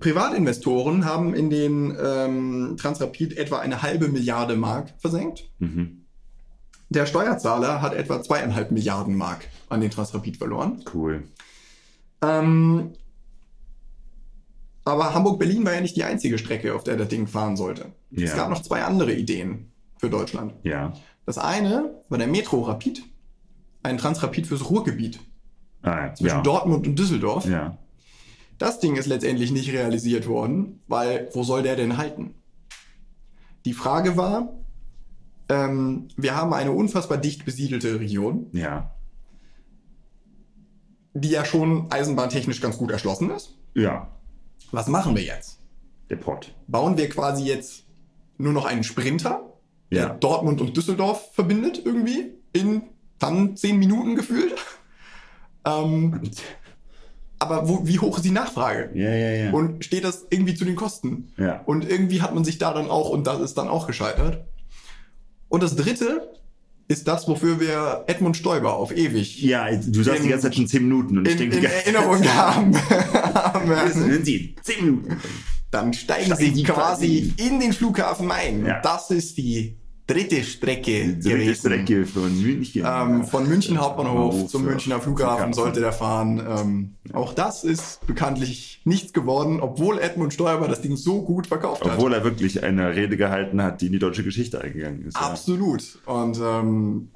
Privatinvestoren haben in den ähm, Transrapid etwa eine halbe Milliarde Mark versenkt. Mhm. Der Steuerzahler hat etwa zweieinhalb Milliarden Mark an den Transrapid verloren. Cool. Ähm, aber Hamburg-Berlin war ja nicht die einzige Strecke, auf der das Ding fahren sollte. Es Ja. gab noch zwei andere Ideen für Deutschland. Ja. Das eine war der Metro-Rapid, ein Transrapid fürs Ruhrgebiet Ah, zwischen ja. Dortmund und Düsseldorf. ja. Das Ding ist letztendlich nicht realisiert worden, weil wo soll der denn halten? Die Frage war, ähm, wir haben eine unfassbar dicht besiedelte Region, Ja. die ja schon eisenbahntechnisch ganz gut erschlossen ist. Ja. Was machen wir jetzt? Der Pott. Bauen wir quasi jetzt nur noch einen Sprinter, der Ja. Dortmund und Düsseldorf verbindet irgendwie in dann zehn Minuten gefühlt? Ähm, aber wo, wie hoch ist die Nachfrage? Ja, ja, ja. Und steht das irgendwie zu den Kosten? ja. Und irgendwie hat man sich da dann auch, und das ist dann auch gescheitert. Und das dritte ist das, wofür wir Edmund Stoiber auf ewig ja, du sagst in- die ganze Zeit schon 10 Minuten und ich in, denke, in die ganze Erinnerung haben. haben. Sie 10 Minuten. Dann steigen Steigen sie Sie quasi in den Flughafen ein. Ja. Das ist die dritte Strecke Die gewesen. Strecke von München. Ähm, von München Hauptbahnhof Hauptbahnhof, zum ja. Münchner Flughafen sollte der fahren. Ähm, Auch das ist bekanntlich nichts geworden, obwohl Edmund Stoiber das Ding so gut verkauft hat. Obwohl er wirklich eine Rede gehalten hat, die in die deutsche Geschichte eingegangen ist. Ja. Absolut. Und ähm,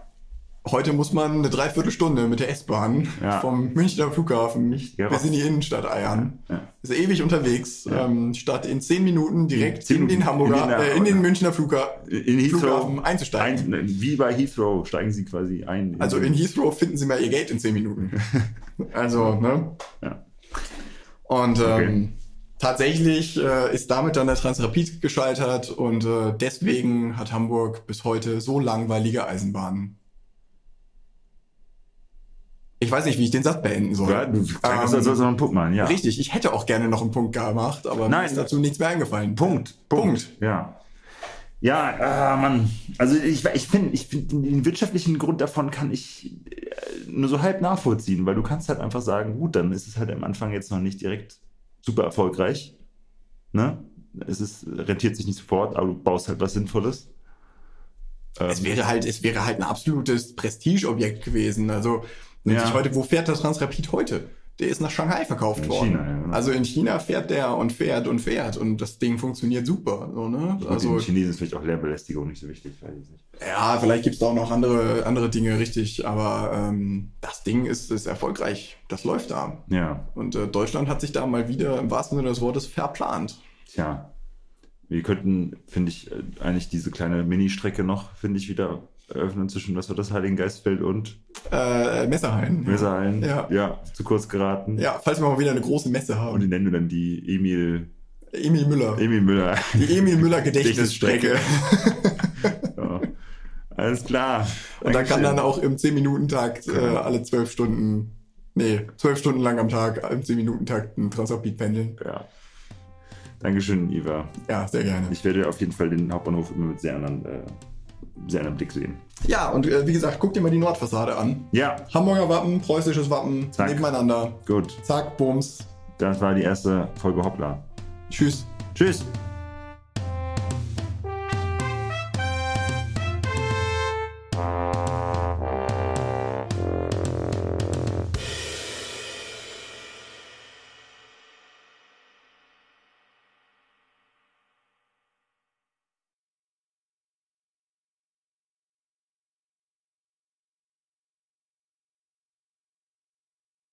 heute muss man eine Dreiviertelstunde mit der S-Bahn Ja. vom Münchner Flughafen Ja. bis in die Innenstadt eiern. Ja. Ist ewig unterwegs, ähm, statt in zehn Minuten direkt Zehn in den. Hamburger, In den- äh, in den Münchner Flugha In Heathrow Flughafen einzusteigen. Ein, wie bei Heathrow steigen sie quasi ein. Also in Heathrow finden Sie mal Ihr Geld in zehn Minuten. also, ne? Ja. Und Okay. ähm, tatsächlich äh, ist damit dann der Transrapid gescheitert und äh, deswegen hat Hamburg bis heute so langweilige Eisenbahnen. Ich weiß nicht, wie ich den Satz beenden soll. Ja, du sagst, Ähm, sollst noch einen Punkt machen, ja. Richtig, ich hätte auch gerne noch einen Punkt gemacht, aber Nein. mir ist dazu nichts mehr eingefallen. Punkt. Punkt. Ja. Ja, ah, Mann. Also ich, ich finde, ich find, den wirtschaftlichen Grund davon kann ich äh, nur so halb nachvollziehen, weil du kannst halt einfach sagen, gut, dann ist es halt am Anfang jetzt noch nicht direkt super erfolgreich. Ne? Es ist, rentiert sich nicht sofort, aber du baust halt was Sinnvolles. Es Ähm, wäre halt, es wäre halt ein absolutes Prestigeobjekt gewesen. Also, Ja. sich heute, wo fährt das Transrapid heute? Der ist nach Shanghai verkauft In worden. China, ja, genau. Also in China fährt der und fährt und fährt und das Ding funktioniert super. So, ne? Gut, Also den Chinesen ist vielleicht auch Lärmbelästigung nicht so wichtig, weiß ich nicht. ja, vielleicht gibt's da auch noch andere, andere Dinge, richtig, aber ähm, das Ding ist, ist erfolgreich. Das läuft da. Ja, Und äh, Deutschland hat sich da mal wieder im wahrsten Sinne des Wortes verplant. tja. Wir könnten, finde ich, äh, eigentlich diese kleine Ministrecke noch, finde ich, wieder eröffnen zwischen, was war das, Heiligengeistfeld und Äh, Messerhain. Messerhallen. Ja. ja, zu kurz geraten. Ja, falls wir mal wieder eine große Messe Und haben. die nennen wir dann die Emil, Emil Müller. Emil Müller. Die Emil Müller Gedächtnisstrecke. ja. Alles klar. Und da kann dann auch im 10-Minuten-Takt äh, alle 12 Stunden, nee, 12 Stunden lang am Tag im 10-Minuten-Takt ein Transrapid pendeln. Ja. Dankeschön, Iva. Ja, sehr gerne. Ich werde auf jeden Fall den Hauptbahnhof immer mit sehr anderen, äh, sehr anderen Blick sehen. Ja, und äh, wie gesagt, guck dir mal die Nordfassade an. Ja, Hamburger Wappen, preußisches Wappen, Zack. nebeneinander. gut. Zack, Bums. Das war die erste Folge Hoppla. Tschüss. Tschüss.